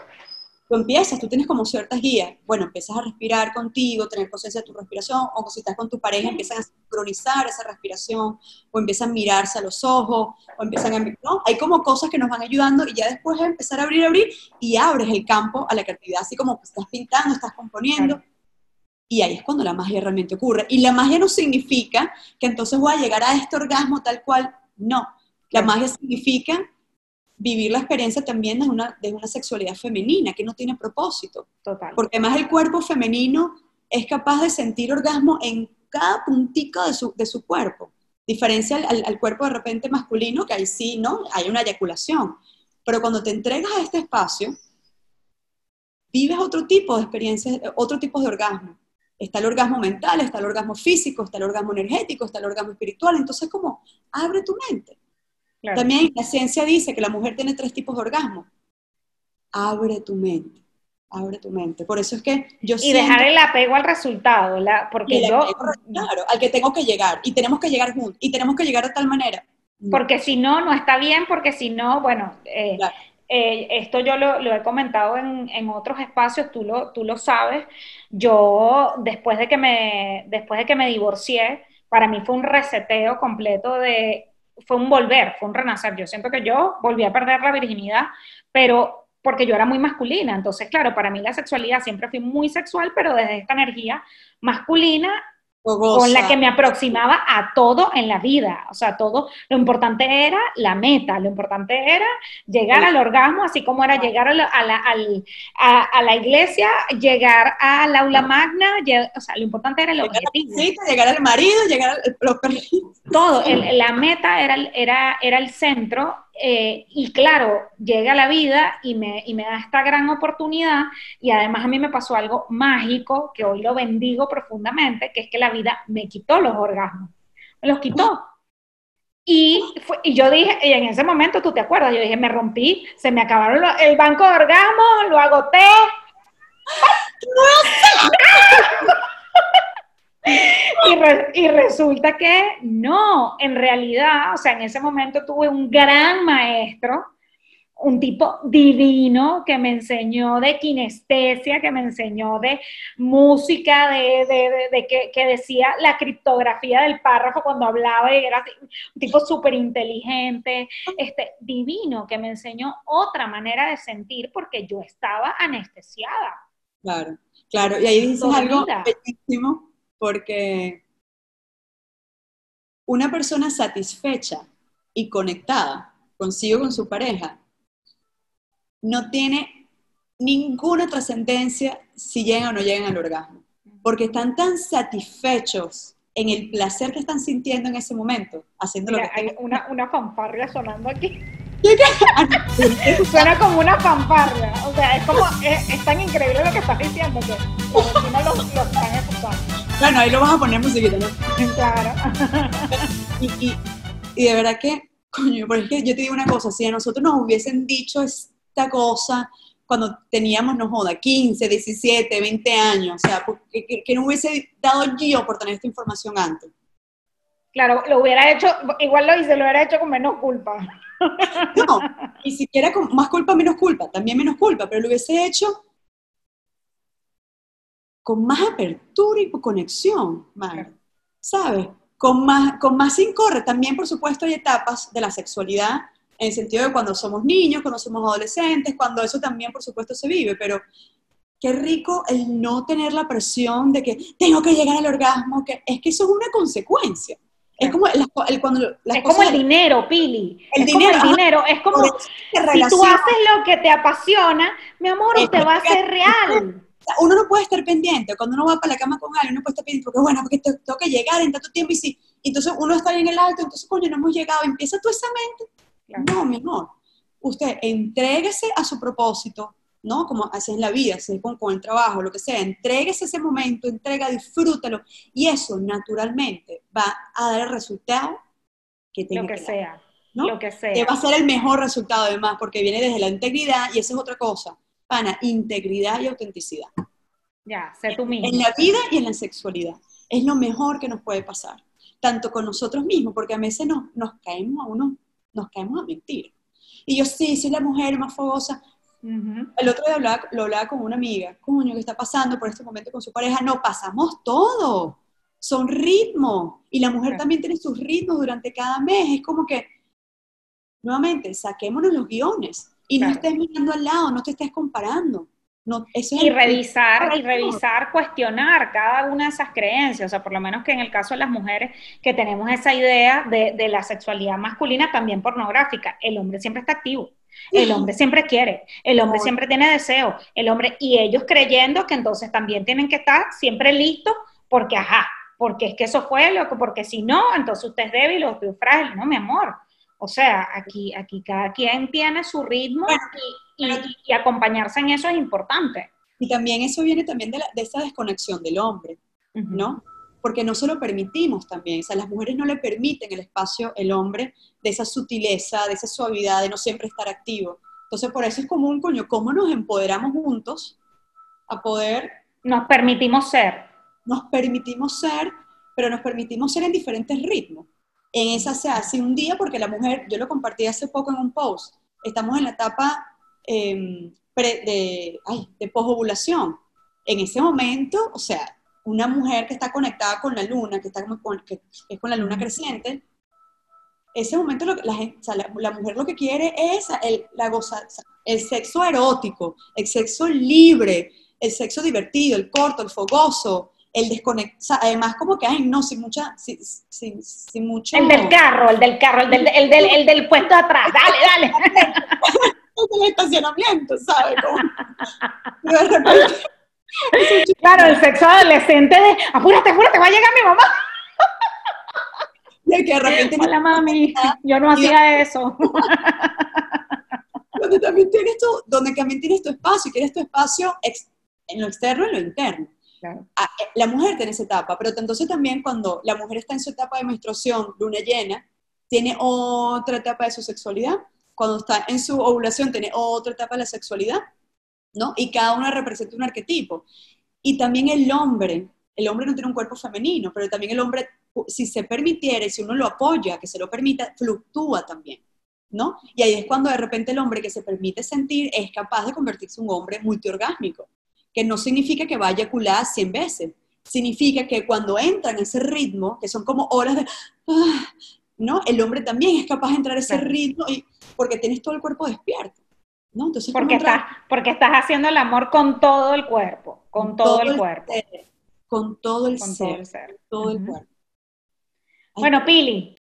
Tú empiezas, tú tienes como ciertas guías. Bueno, empiezas a respirar contigo, tener conciencia de tu respiración, o si estás con tu pareja, empiezan a sincronizar esa respiración, o empiezan a mirarse a los ojos, o empiezan a... ¿no? Hay como cosas que nos van ayudando y ya después es empezar a abrir, abrir, y abres el campo a la creatividad, así como que estás pintando, estás componiendo. Y ahí es cuando la magia realmente ocurre. Y la magia no significa que entonces voy a llegar a este orgasmo tal cual. No. La magia significa vivir la experiencia también de una, de una sexualidad femenina que no tiene propósito. Total. Porque además el cuerpo femenino es capaz de sentir orgasmo en cada puntico de su, de su cuerpo. Diferencia al, al, cuerpo de repente masculino, que ahí sí, ¿no? Hay una eyaculación. Pero cuando te entregas a este espacio, vives otro tipo de experiencias, otro tipo de orgasmo. Está el orgasmo mental, está el orgasmo físico, está el orgasmo energético, está el orgasmo espiritual. Entonces, como abre tu mente. También la ciencia dice que la mujer tiene tres tipos de orgasmo. Abre tu mente, abre tu mente. Por eso es que yo Y dejar el apego al resultado, la, porque yo... claro, al que tengo que llegar, y tenemos que llegar juntos, y tenemos que llegar de tal manera. Porque si no, no está bien, porque si no, bueno, eh, eh, esto yo lo, lo he comentado en, en, otros espacios, tú lo, tú lo sabes, yo después de, que me, después de que me divorcié, para mí fue un reseteo completo de fue un volver, fue un renacer. Yo siento que yo volví a perder la virginidad, pero porque yo era muy masculina. Entonces, claro, para mí la sexualidad siempre fui muy sexual, pero desde esta energía masculina con la que me aproximaba a todo en la vida. O sea, todo, lo importante era la meta, lo importante era llegar al orgasmo, así como era llegar a la, a la, a, la iglesia, llegar al aula magna, o sea, lo importante era el objetivo. llegar al marido, llegar a los Todo, la meta era, era, era el centro eh, y claro, llega la vida y me, y me da esta gran oportunidad y además a mí me pasó algo mágico que hoy lo bendigo profundamente, que es que la vida me quitó los orgasmos, me los quitó. Y, y yo dije, y en ese momento tú te acuerdas, yo dije, me rompí, se me acabaron el banco de orgasmos, lo agoté. Y, resulta que no, en realidad, o sea, en ese momento tuve un gran maestro, un tipo divino que me enseñó de kinestesia, que me enseñó de música, de, que, decía la criptografía del párrafo cuando hablaba y era un tipo súper inteligente, este, divino, que me enseñó otra manera de sentir porque yo estaba anestesiada. Claro, claro, y ahí dices algo bellísimo porque una persona satisfecha y conectada consigo, con su pareja, no tiene ninguna trascendencia si llegan o no llegan al orgasmo, porque están tan satisfechos en el placer que están sintiendo en ese momento, haciendo lo que hay una, una fanfarria sonando aquí. Suena como una fanfarria, o sea, es como, es, tan increíble lo que estás diciendo que no lo, lo están escuchando. Bueno, ahí lo vas a poner musiquita, ¿no? Claro. y, y, de verdad que, coño, porque es que yo te digo una cosa, si a nosotros nos hubiesen dicho esta cosa cuando teníamos, no joda, 15, 17, 20 años, o sea, que, que, no hubiese dado yo por tener esta información antes. Claro, lo hubiera hecho, igual lo hice, lo hubiera hecho con menos culpa. No, ni siquiera con más culpa, menos culpa, también menos culpa, pero lo hubiese hecho con más apertura y conexión, ¿sabes? Con más, con más incorre. También, por supuesto, hay etapas de la sexualidad, en el sentido de cuando somos niños, cuando somos adolescentes, cuando eso también, por supuesto, se vive, pero qué rico el no tener la presión de que tengo que llegar al orgasmo, que es que eso es una consecuencia. Es como el, cuando es como el dinero, Pili. El es dinero, como el dinero. Es como si tú haces lo que te apasiona, mi amor, te va a ser real. uno no puede estar pendiente, cuando uno va para la cama con alguien, uno puede estar pendiente, porque bueno, porque tengo que llegar en tanto tiempo y si, entonces uno está en el alto, entonces coño, no hemos llegado, empieza tú esa mente. No, mi amor, usted entréguese a su propósito, ¿no? Como así en la vida, así con, con el trabajo, lo que sea, entréguese ese momento, entrega, disfrútalo, y eso naturalmente va a dar el resultado que tenga Lo que, sea. ¿no? Lo que sea. Que va a ser el mejor resultado además, porque viene desde la integridad y esa es otra cosa pana, integridad y autenticidad. Ya, sé tú mismo. En la vida y en la sexualidad. Es lo mejor que nos puede pasar. Tanto con nosotros mismos, porque a veces nos, caemos a uno, nos caemos a mentir. Y yo sí, soy la mujer más fogosa. El otro día hablaba, lo hablaba con una amiga, coño, que está pasando por este momento con su pareja? No, pasamos todo. Son ritmos. Y la mujer también tiene sus ritmos durante cada mes. Es como que, nuevamente, saquémonos los guiones. Y no estés mirando al lado, no te estés comparando. No, y revisar, y revisar, cuestionar cada una de esas creencias, o sea, por lo menos que en el caso de las mujeres que tenemos esa idea de, de la sexualidad masculina también pornográfica, el hombre siempre está activo, el hombre siempre quiere, el hombre siempre tiene deseo, el hombre, y ellos creyendo que entonces también tienen que estar siempre listos porque, ajá, porque es que eso fue lo que, porque si no, entonces usted es débil o usted es frágil, no, mi amor. O sea, aquí, aquí cada quien tiene su ritmo y, acompañarse en eso es importante. Y también eso viene también de, esa desconexión del hombre, ¿no? Porque no se lo permitimos también, o sea, las mujeres no le permiten el espacio, el hombre, de esa sutileza, de esa suavidad, de no siempre estar activo. Entonces, por eso es como un coño, ¿cómo nos empoderamos juntos a poder... Nos permitimos ser. Nos permitimos ser, pero nos permitimos ser en diferentes ritmos. En esa se hace un día, porque la mujer, yo lo compartí hace poco en un post, estamos en la etapa Em, de, ay, de posovulación. En ese momento, o sea, una mujer que está conectada con la luna, que, está con, que es con la luna creciente, ese momento la, la, mujer lo que quiere es el, la goza, el sexo erótico, el sexo libre, el sexo divertido, el corto, el fogoso, el desconectado, además como que, ay, no, sin mucha, sin, sin, sin, mucho... El del carro, el del carro, el del, el del, el del puesto atrás, dale, dale. el estacionamiento, ¿sabes? Claro, el sexo adolescente de, apúrate, apúrate, va a llegar mi mamá. Y que de repente Hola mami, yo no hacía eso. Donde también tienes tu, donde también tienes tu espacio, y quieres tu espacio en lo externo y en lo interno. Ah, eh, la mujer tiene esa etapa, pero entonces también cuando la mujer está en su etapa de menstruación, luna llena, tiene otra etapa de su sexualidad cuando está en su ovulación tiene otra etapa de la sexualidad, ¿no? Y cada una representa un arquetipo. Y también el hombre, el hombre no tiene un cuerpo femenino, pero también el hombre, si se permitiera, si uno lo apoya, que se lo permita, fluctúa también, ¿no? Y ahí es cuando de repente el hombre que se permite sentir es capaz de convertirse en un hombre multiorgásmico, que no significa que vaya a eyacular 100 veces, significa que cuando entra en ese ritmo, que son como horas de, ah, ¿no? El hombre también es capaz de entrar a ese ritmo y, porque tienes todo el cuerpo despierto. ¿No? Entonces, porque, estás, porque estás haciendo el amor con todo el cuerpo, con, todo, el, cuerpo. con todo el ser. Todo el, ser. Todo el cuerpo. Bueno, Pili,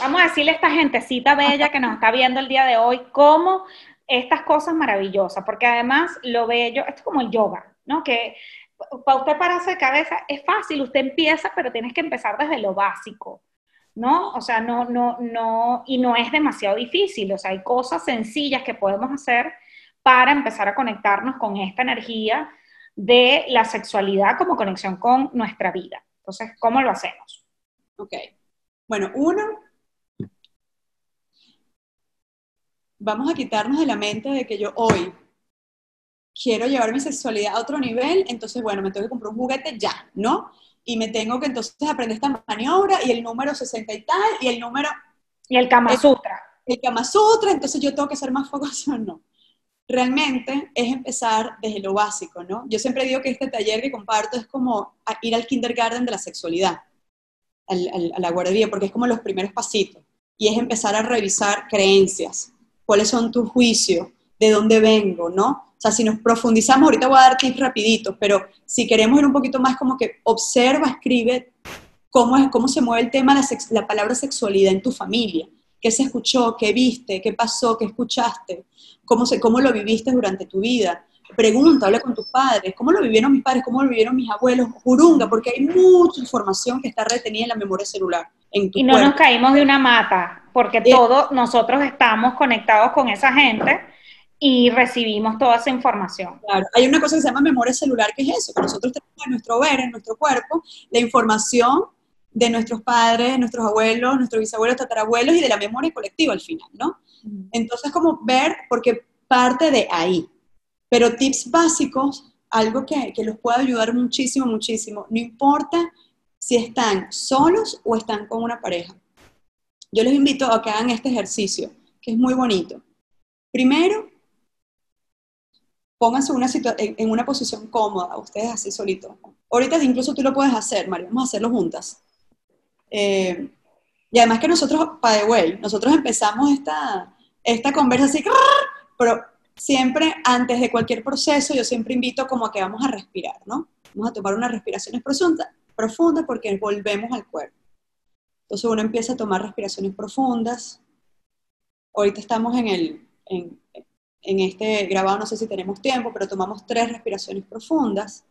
vamos a decirle a esta gentecita bella que nos está viendo el día de hoy cómo estas cosas maravillosas, porque además lo bello, esto es como el yoga, ¿no? Que para usted pararse de cabeza es fácil, usted empieza, pero tienes que empezar desde lo básico. ¿No? O sea, no, no, no, y no es demasiado difícil, o sea, hay cosas sencillas que podemos hacer para empezar a conectarnos con esta energía de la sexualidad como conexión con nuestra vida. Entonces, ¿cómo lo hacemos? Ok. Bueno, uno, vamos a quitarnos de la mente de que yo hoy quiero llevar mi sexualidad a otro nivel, entonces, bueno, me tengo que comprar un juguete ya, ¿no? Y me tengo que entonces aprender esta maniobra y el número 60 y tal, y el número... Y el Kama Sutra. El, Kama Sutra, entonces yo tengo que ser más fogoso, no. Realmente es empezar desde lo básico, ¿no? Yo siempre digo que este taller que comparto es como ir al kindergarten de la sexualidad, a la guardería, porque es como los primeros pasitos. Y es empezar a revisar creencias, cuáles son tus juicios, de dónde vengo, ¿no? O sea, si nos profundizamos, ahorita voy a dar tips rapiditos, pero si queremos ir un poquito más como que observa, escribe cómo, es, cómo se mueve el tema de la, palabra sexualidad en tu familia. ¿Qué se escuchó? ¿Qué viste? ¿Qué pasó? ¿Qué escuchaste? ¿Cómo, se, cómo lo viviste durante tu vida? Pregunta, habla con tus padres. ¿Cómo lo vivieron mis padres? ¿Cómo lo vivieron mis abuelos? Jurunga, porque hay mucha información que está retenida en la memoria celular. En tu y no nos caímos de una mata, porque eh, todos nosotros estamos conectados con esa gente y recibimos toda esa información. Claro, hay una cosa que se llama memoria celular, que es eso, que nosotros tenemos en nuestro ver, en nuestro cuerpo, la información de nuestros padres, nuestros abuelos, nuestros bisabuelos, tatarabuelos y de la memoria colectiva al final, ¿no? Entonces, como ver, porque parte de ahí. Pero tips básicos, algo que, que los puede ayudar muchísimo, muchísimo, no importa si están solos o están con una pareja. Yo les invito a que hagan este ejercicio, que es muy bonito. Primero, pónganse una en, en, una posición cómoda, ustedes así solitos. Ahorita incluso tú lo puedes hacer, María, vamos a hacerlo juntas. Eh, y además que nosotros, by the way, nosotros empezamos esta, esta conversa así, pero siempre antes de cualquier proceso yo siempre invito como a que vamos a respirar, ¿no? Vamos a tomar unas respiraciones profundas, profundas porque volvemos al cuerpo. Entonces uno empieza a tomar respiraciones profundas. Ahorita estamos en, el, en, en este grabado, no sé si tenemos tiempo, pero tomamos tres respiraciones profundas.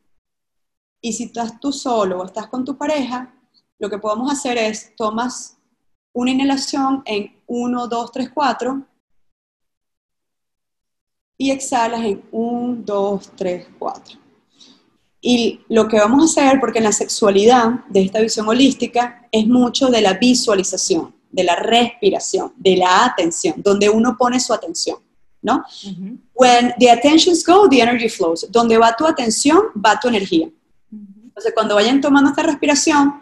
Y si estás tú solo o estás con tu pareja, lo que podemos hacer es tomas una inhalación en 1, 2, 3, 4 y exhalas en 1, 2, 3, 4. Y lo que vamos a hacer, porque en la sexualidad de esta visión holística es mucho de la visualización, de la respiración, de la atención, donde uno pone su atención. ¿No? When the attentions go, the energy flows. Donde va tu atención, va tu energía. Entonces, cuando vayan tomando esta respiración,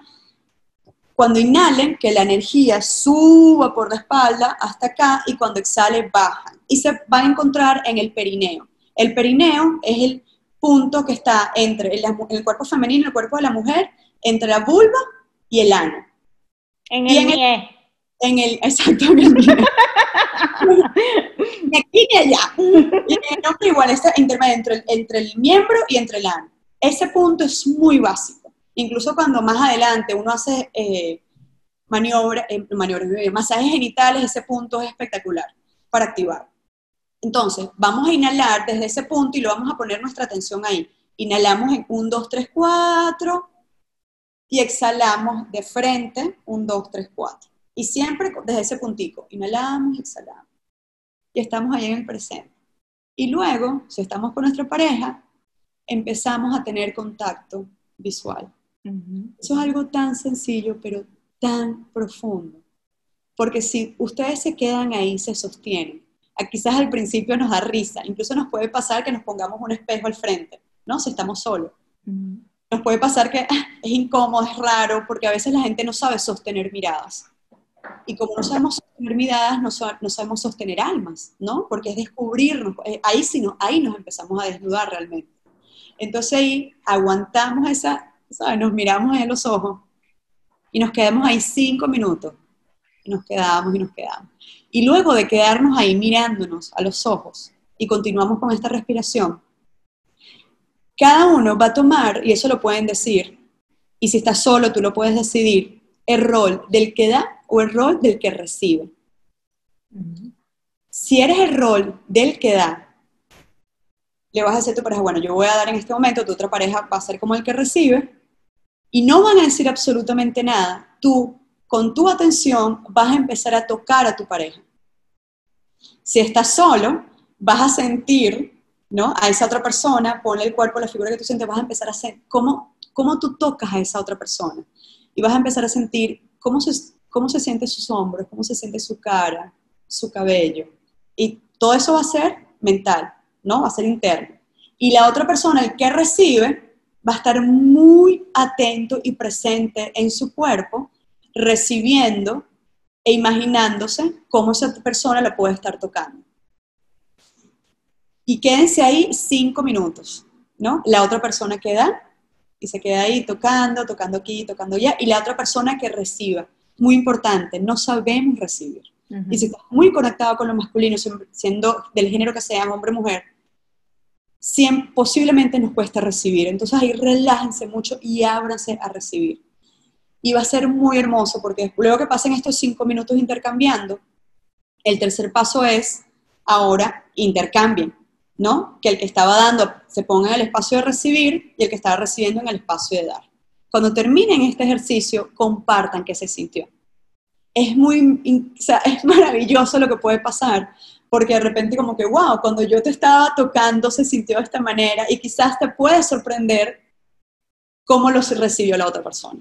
cuando inhalen, que la energía suba por la espalda hasta acá y cuando exhale, bajan. Y se van a encontrar en el perineo. El perineo es el punto que está entre el, el cuerpo femenino y el cuerpo de la mujer, entre la vulva y el ano. En el, en el, en el exacto, en el ni aquí ni allá. El igual está intermedio entre el, entre el miembro y entre el ano. Ese punto es muy básico. Incluso cuando más adelante uno hace eh, maniobra, eh, eh, masajes genitales, ese punto es espectacular para activar. Entonces, vamos a inhalar desde ese punto y lo vamos a poner nuestra atención ahí. Inhalamos en 1, 2, 3, 4 y exhalamos de frente, 1, 2, 3, 4. Y siempre desde ese puntico, inhalamos, exhalamos y estamos ahí en el presente. Y luego, si estamos con nuestra pareja, empezamos a tener contacto visual. Eso es algo tan sencillo, pero tan profundo. Porque si ustedes se quedan ahí, se sostienen. Quizás al principio nos da risa, incluso nos puede pasar que nos pongamos un espejo al frente, ¿no? Si estamos solos. Nos puede pasar que ah, es incómodo, es raro, porque a veces la gente no sabe sostener miradas. Y como no sabemos sostener miradas, no, sabemos sostener almas, ¿no? Porque es descubrirnos, eh, ahí, sí no, ahí nos empezamos a desnudar realmente. Entonces ahí aguantamos esa, ¿sabes? Nos miramos en los ojos y nos quedamos ahí cinco minutos. Y nos quedamos y nos quedamos. Y luego de quedarnos ahí mirándonos a los ojos y continuamos con esta respiración, cada uno va a tomar, y eso lo pueden decir, y si estás solo tú lo puedes decidir, el rol del que da o el rol del que recibe. Si eres el rol del que da, le vas a decir a tu pareja, bueno, yo voy a dar en este momento, tu otra pareja va a ser como el que recibe, y no van a decir absolutamente nada. Tú, con tu atención, vas a empezar a tocar a tu pareja. Si estás solo, vas a sentir, ¿no? A esa otra persona, ponle el cuerpo, la figura que tú sientes, vas a empezar a sentir cómo, cómo tú tocas a esa otra persona. Y vas a empezar a sentir cómo se, cómo se siente sus hombros, cómo se siente su cara, su cabello. Y todo eso va a ser mental, ¿no? Va a ser interno. Y la otra persona, el que recibe, va a estar muy atento y presente en su cuerpo, recibiendo e imaginándose cómo esa persona la puede estar tocando. Y quédense ahí cinco minutos, ¿no? La otra queda y se queda ahí tocando, tocando aquí, tocando allá, y la otra persona que reciba muy importante, no sabemos recibir. Y si estás muy conectado con lo masculino, siendo del género que sea, hombre o mujer, posiblemente nos cuesta recibir. Entonces ahí relájense mucho y ábranse a recibir. Y va a ser muy hermoso porque luego que pasen estos cinco minutos intercambiando, el tercer paso es ahora intercambien, ¿no? Que el que estaba dando se ponga en el espacio de recibir y el que estaba recibiendo en el espacio de dar. Cuando terminen este ejercicio, compartan qué se sintió. Es muy, o sea, es maravilloso lo que puede pasar, porque de repente como que, wow, cuando yo te estaba tocando se sintió de esta manera y quizás te puede sorprender cómo lo recibió la otra persona.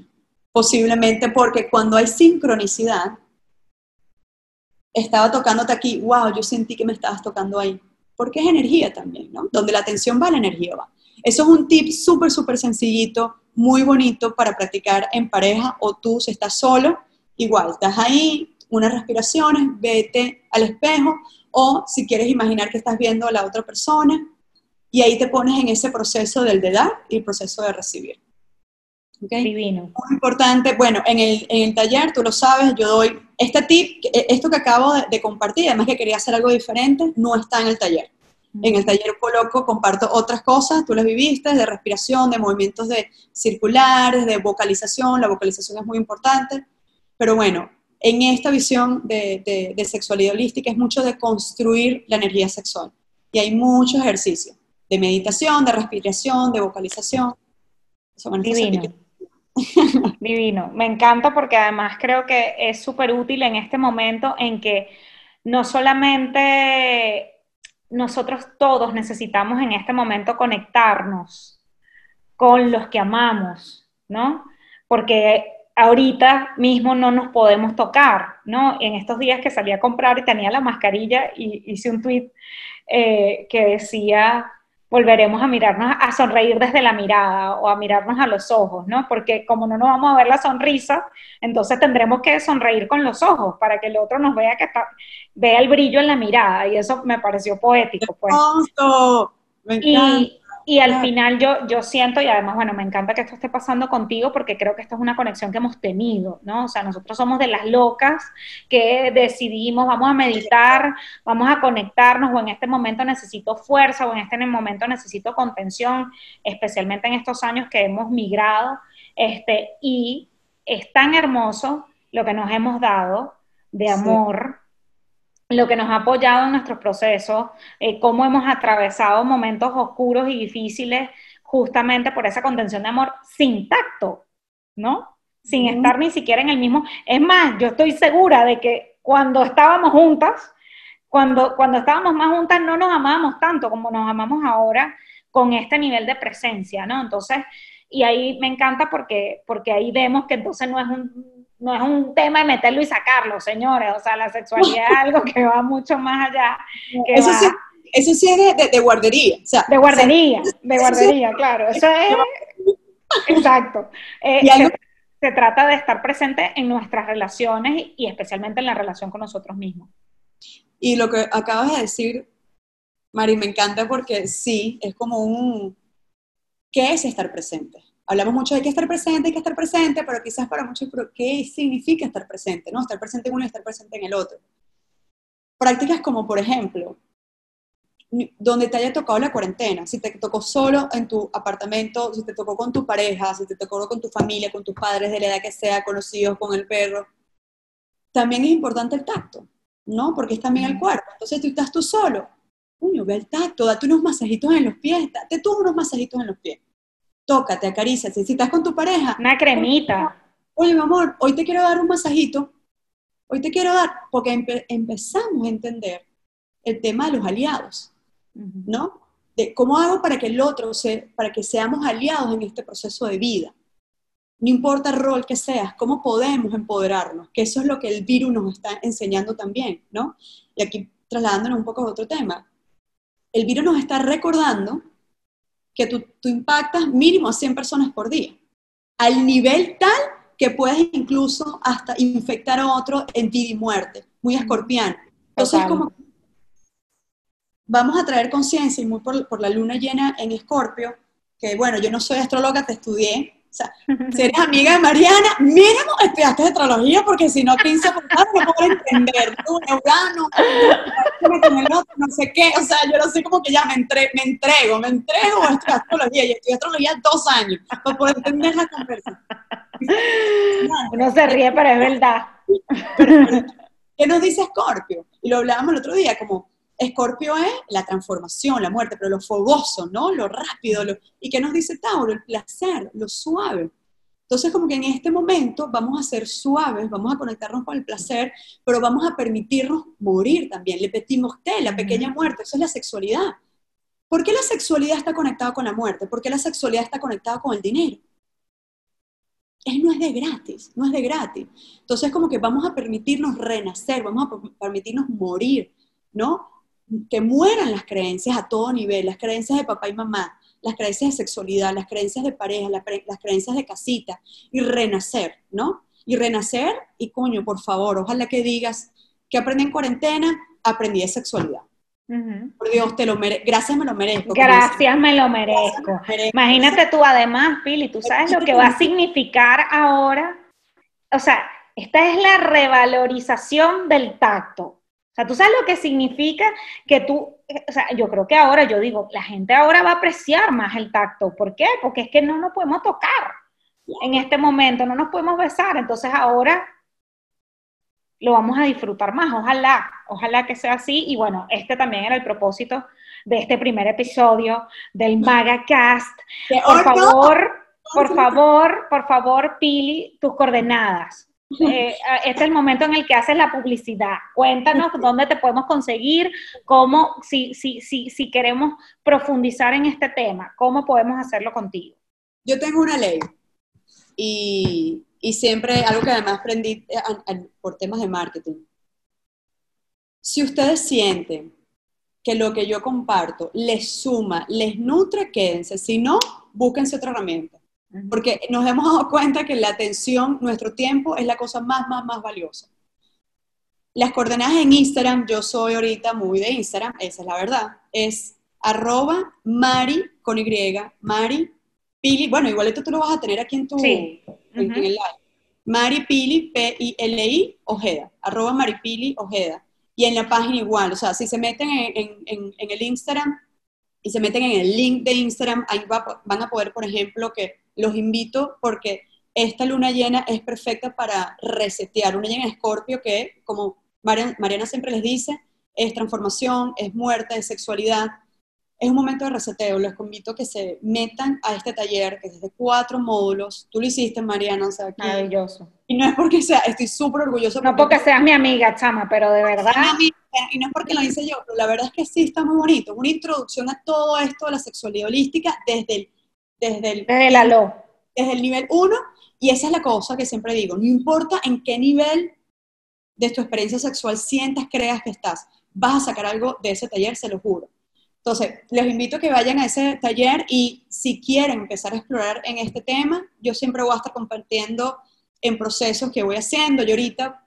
Posiblemente porque cuando hay sincronicidad, estaba tocándote aquí, wow, yo sentí que me estabas tocando ahí. Porque es energía también, ¿no? Donde la atención va, la energía va. Eso es un tip súper, súper sencillito muy bonito para practicar en pareja o tú si estás solo, igual, estás ahí, unas respiraciones, vete al espejo o si quieres imaginar que estás viendo a la otra persona y ahí te pones en ese proceso del de dar y el proceso de recibir. ¿Okay? Divino. Muy importante, bueno, en el, en el, taller, tú lo sabes, yo doy este tip, esto que acabo de, de, compartir, además que quería hacer algo diferente, no está en el taller. En el taller coloco, comparto otras cosas, tú las viviste, de respiración, de movimientos de circulares, de vocalización, la vocalización es muy importante, pero bueno, en esta visión de, de, de sexualidad holística es mucho de construir la energía sexual y hay muchos ejercicios de meditación, de respiración, de vocalización. Divino. Divino. Me encanta porque además creo que es súper útil en este momento en que no solamente nosotros todos necesitamos en este momento conectarnos con los que amamos, ¿no? Porque ahorita mismo no nos podemos tocar, ¿no? En estos días que salí a comprar y tenía la mascarilla y hice un tweet eh, que decía, volveremos a mirarnos, a sonreír desde la mirada o a mirarnos a los ojos, ¿no? Porque como no nos vamos a ver la sonrisa, entonces tendremos que sonreír con los ojos para que el otro nos vea que está, vea el brillo en la mirada y eso me pareció poético, pues. Me encanta. Y al final yo, yo siento, y además, bueno, me encanta que esto esté pasando contigo porque creo que esto es una conexión que hemos tenido, ¿no? O sea, nosotros somos de las locas que decidimos, vamos a meditar, vamos a conectarnos, o en este momento necesito fuerza, o en este momento necesito contención, especialmente en estos años que hemos migrado, este, y es tan hermoso lo que nos hemos dado de amor lo que nos ha apoyado en nuestros procesos, eh, cómo hemos atravesado momentos oscuros y difíciles justamente por esa contención de amor sin tacto, ¿no? Sin estar ni siquiera en el mismo. Es más, yo estoy segura de que cuando estábamos juntas, cuando, cuando estábamos más juntas, no nos amábamos tanto como nos amamos ahora con este nivel de presencia, ¿no? Entonces, y ahí me encanta porque, porque ahí vemos que entonces no es un no es un tema de meterlo y sacarlo, señores. O sea, la sexualidad es algo que va mucho más allá. eso, sí, eso sí es de, guardería. de guardería, de guardería, claro. Eso es. Exacto. Eh, se, trata de estar presente en nuestras relaciones y, especialmente en la relación con nosotros mismos. Y lo que acabas de decir, Mari, me encanta porque sí, es como un. ¿Qué es estar presente? Hablamos mucho de que estar presente, hay que estar presente, pero quizás para muchos, pero ¿qué significa estar presente? ¿no? Estar presente en uno y estar presente en el otro. Prácticas como, por ejemplo, donde te haya tocado la cuarentena, si te tocó solo en tu apartamento, si te tocó con tu pareja, si te tocó con tu familia, con tus padres de la edad que sea, conocidos, con el perro, también es importante el tacto, ¿no? Porque es también el cuerpo. Entonces tú estás tú solo, uy, ve el tacto, date unos masajitos en los pies, date tú unos masajitos en los pies tócate, acaricia. Si estás con tu pareja. Una cremita. Oye, mi amor, hoy te quiero dar un masajito. Hoy te quiero dar, porque empezamos a entender el tema de los aliados, ¿no? De cómo hago para que el otro, se, para que seamos aliados en este proceso de vida. No importa el rol que seas, cómo podemos empoderarnos, que eso es lo que el virus nos está enseñando también, ¿no? Y aquí trasladándonos un poco a otro tema. El virus nos está recordando que tú, impactas mínimo a 100 personas por día, al nivel tal que puedes incluso hasta infectar a otro en vida y muerte, muy escorpiano. Entonces, como vamos a traer conciencia, y muy por, por, la luna llena en Escorpio, que bueno, yo no soy astróloga, te estudié, o sea, si eres amiga de Mariana, mínimo estudiaste astrología, porque si no, 15 por no puedo entender. Tú, Neurano, no sé qué. O sea, yo no sé como que ya me, entre, me entrego, me entrego a estudiar astrología. Y estudié astrología dos años para poder entender la conversación. Uno se ríe, pero es verdad. ¿Qué nos dice Scorpio? Y lo hablábamos el otro día, como Escorpio es la transformación, la muerte, pero lo fogoso, ¿no? Lo rápido. ¿Y qué nos dice Tauro? El placer, lo suave. Entonces, como que en este momento vamos a ser suaves, vamos a conectarnos con el placer, pero vamos a permitirnos morir también. Le petimos té, la pequeña muerte, eso es la sexualidad. ¿Por qué la sexualidad está conectada con la muerte? ¿Por qué la sexualidad está conectada con el dinero? Él no es de gratis, no es de gratis. Entonces, como que vamos a permitirnos renacer, vamos a permitirnos morir, ¿no? Que mueran las creencias a todo nivel, las creencias de papá y mamá, las creencias de sexualidad, las creencias de pareja, las, creencias de casita, y renacer, ¿no? Y renacer, y coño, por favor, ojalá que digas que aprendí en cuarentena, aprendí de sexualidad. Por Dios, te lo mere gracias me lo merezco. Gracias me lo merezco. Imagínate tú además, Pili, tú sabes lo que va a significar ahora. O sea, esta es la revalorización del tacto. Sea, tú sabes lo que significa que tú, o sea, yo creo que ahora, yo digo, la gente ahora va a apreciar más el tacto. ¿Por qué? Porque es que no nos podemos tocar en este momento, no nos podemos besar. Entonces ahora lo vamos a disfrutar más. Ojalá, ojalá que sea así. Y bueno, este también era el propósito de este primer episodio del MagaCast. Por favor, por favor, por favor, Pili, tus coordenadas. Eh, este es el momento en el que haces la publicidad. Cuéntanos dónde te podemos conseguir, cómo, si, si, si, si queremos profundizar en este tema, cómo podemos hacerlo contigo. Yo tengo una ley y y siempre algo que además aprendí eh, por temas de marketing. Si ustedes sienten que lo que yo comparto les suma, les nutre, quédense. Si no, búsquense otra herramienta. Porque nos hemos dado cuenta que la atención, nuestro tiempo es la cosa más, más, más valiosa. Las coordenadas en Instagram, yo soy ahorita muy de Instagram, esa es la verdad, es arroba mari con Y, mari pili, bueno, igualito tú lo vas a tener aquí en tu, en, el live. Maripili, P-I-L-I, Ojeda, arroba Maripili, Ojeda. Y en la página igual, o sea, si se meten en, el Instagram y se meten en el link de Instagram, ahí van a poder, por ejemplo, que los invito porque esta luna llena es perfecta para resetear. Una llena de escorpio que, como Mariana siempre les dice, es transformación, es muerte, es sexualidad es un momento de reseteo. Les invito a que se metan a este taller, que es de cuatro módulos. Tú lo hiciste, Mariana, o sea, Maravilloso. Y no es porque sea, estoy súper orgulloso. No porque, seas mi amiga, chama, pero de verdad. y no es porque lo hice yo, pero la verdad es que sí está muy bonito. Una introducción a todo esto de la sexualidad holística desde el... Desde el, desde la lo. Desde el nivel uno, y esa es la cosa que siempre digo, no importa en qué nivel de tu experiencia sexual sientas, creas que estás, vas a sacar algo de ese taller, se lo juro. Entonces, les invito a que vayan a ese taller y si quieren empezar a explorar en este tema, yo siempre voy a estar compartiendo en procesos que voy haciendo. Yo ahorita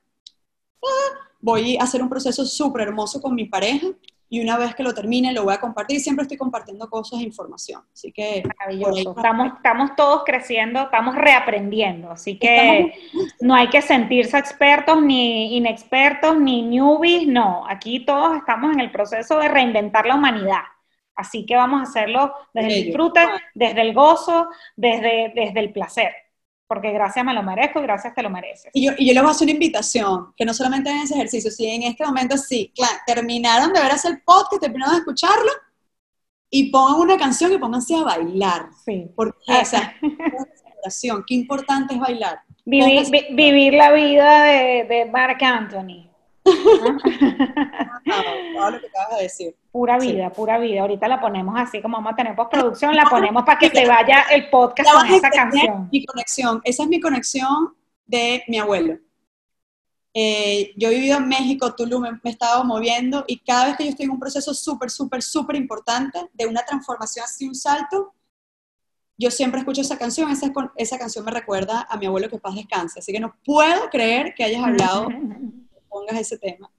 ah, voy a hacer un proceso súper hermoso con mi pareja y una vez que lo termine lo voy a compartir. Siempre estoy compartiendo cosas e información. Así que... Maravilloso. Estamos, estamos todos creciendo, estamos reaprendiendo. Así que no hay que sentirse expertos ni inexpertos ni newbies. No, aquí todos estamos en el proceso de reinventar la humanidad. Así que vamos a hacerlo desde el disfrute, desde el gozo, desde, desde el placer. Porque gracias me lo merezco y gracias te lo mereces. Y yo, y yo les voy a hacer una invitación, que no solamente en ese ejercicio, si en este momento sí, claro, terminaron de ver ese podcast, terminaron de escucharlo, y pongan una canción y pónganse a bailar. Sí. Porque, o sea, qué importante es bailar. Vivir, vivir la vida de, de Mark Anthony. Ah, lo que acabas de decir. Pura vida, pura vida. Ahorita la ponemos así como vamos a tener postproducción, la ponemos para que se vaya el podcast con esa canción. Mi conexión, esa es mi conexión de mi abuelo. Eh, yo he vivido en México, Tulum, me, he estado moviendo y cada vez que yo estoy en un proceso súper, súper, súper importante de una transformación así, un salto, yo siempre escucho esa canción, esa, esa canción me recuerda a mi abuelo que paz descanse, así que no puedo creer que hayas hablado, pongas ese tema.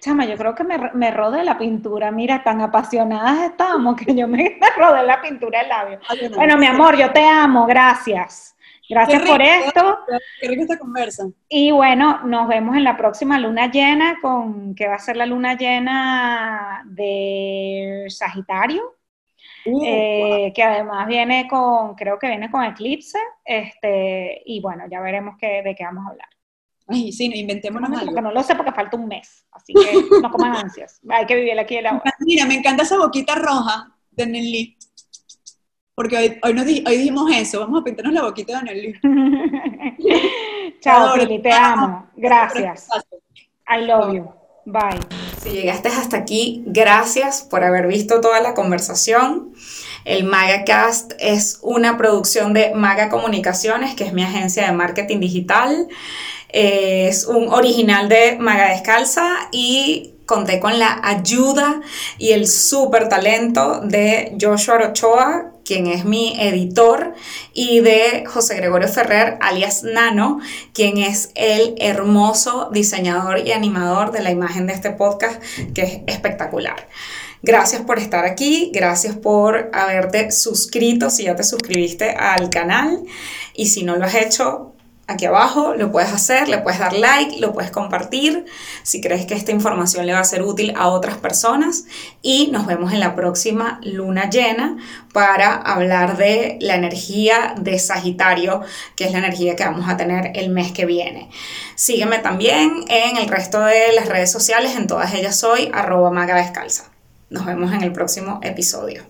Chama, yo creo que me, me rodé la pintura. Mira, tan apasionadas estamos que yo me, rodé la pintura del labio. bueno, mi amor, yo te amo, gracias. Gracias por esto. Qué rico esta conversa. Y bueno, nos vemos en la próxima luna llena, con que va a ser la luna llena de Sagitario. Uh, eh, que además viene con, creo que viene con eclipse, este, y bueno, ya veremos qué, de qué vamos a hablar. Ay, sí, inventémonos algo. Porque no lo sé porque falta un mes, así que no comas ansias. Hay que vivir aquí el ahora. Mira, me encanta esa boquita roja de Nelly. Porque hoy, hoy, nos hoy dijimos eso, vamos a pintarnos la boquita de Nelly. Chao, Pili, te amo. Gracias. I love you. Bye. Si llegaste hasta aquí, gracias por haber visto toda la conversación. El MagaCast es una producción de Maga Comunicaciones, que es mi agencia de marketing digital. Es un original de Maga Descalza y conté con la ayuda y el súper talento de Joshua Ochoa, quien es mi editor, y de José Gregorio Ferrer, alias Nano, quien es el hermoso diseñador y animador de la imagen de este podcast, que es espectacular. Gracias por estar aquí, gracias por haberte suscrito si ya te suscribiste al canal y si no lo has hecho, aquí abajo, lo puedes hacer, le puedes dar like, lo puedes compartir si crees que esta información le va a ser útil a otras personas y nos vemos en la próxima luna llena para hablar de la energía de Sagitario, que es la energía que vamos a tener el mes que viene. Sígueme también en el resto de las redes sociales, en todas ellas soy arroba descalza. Nos vemos en el próximo episodio.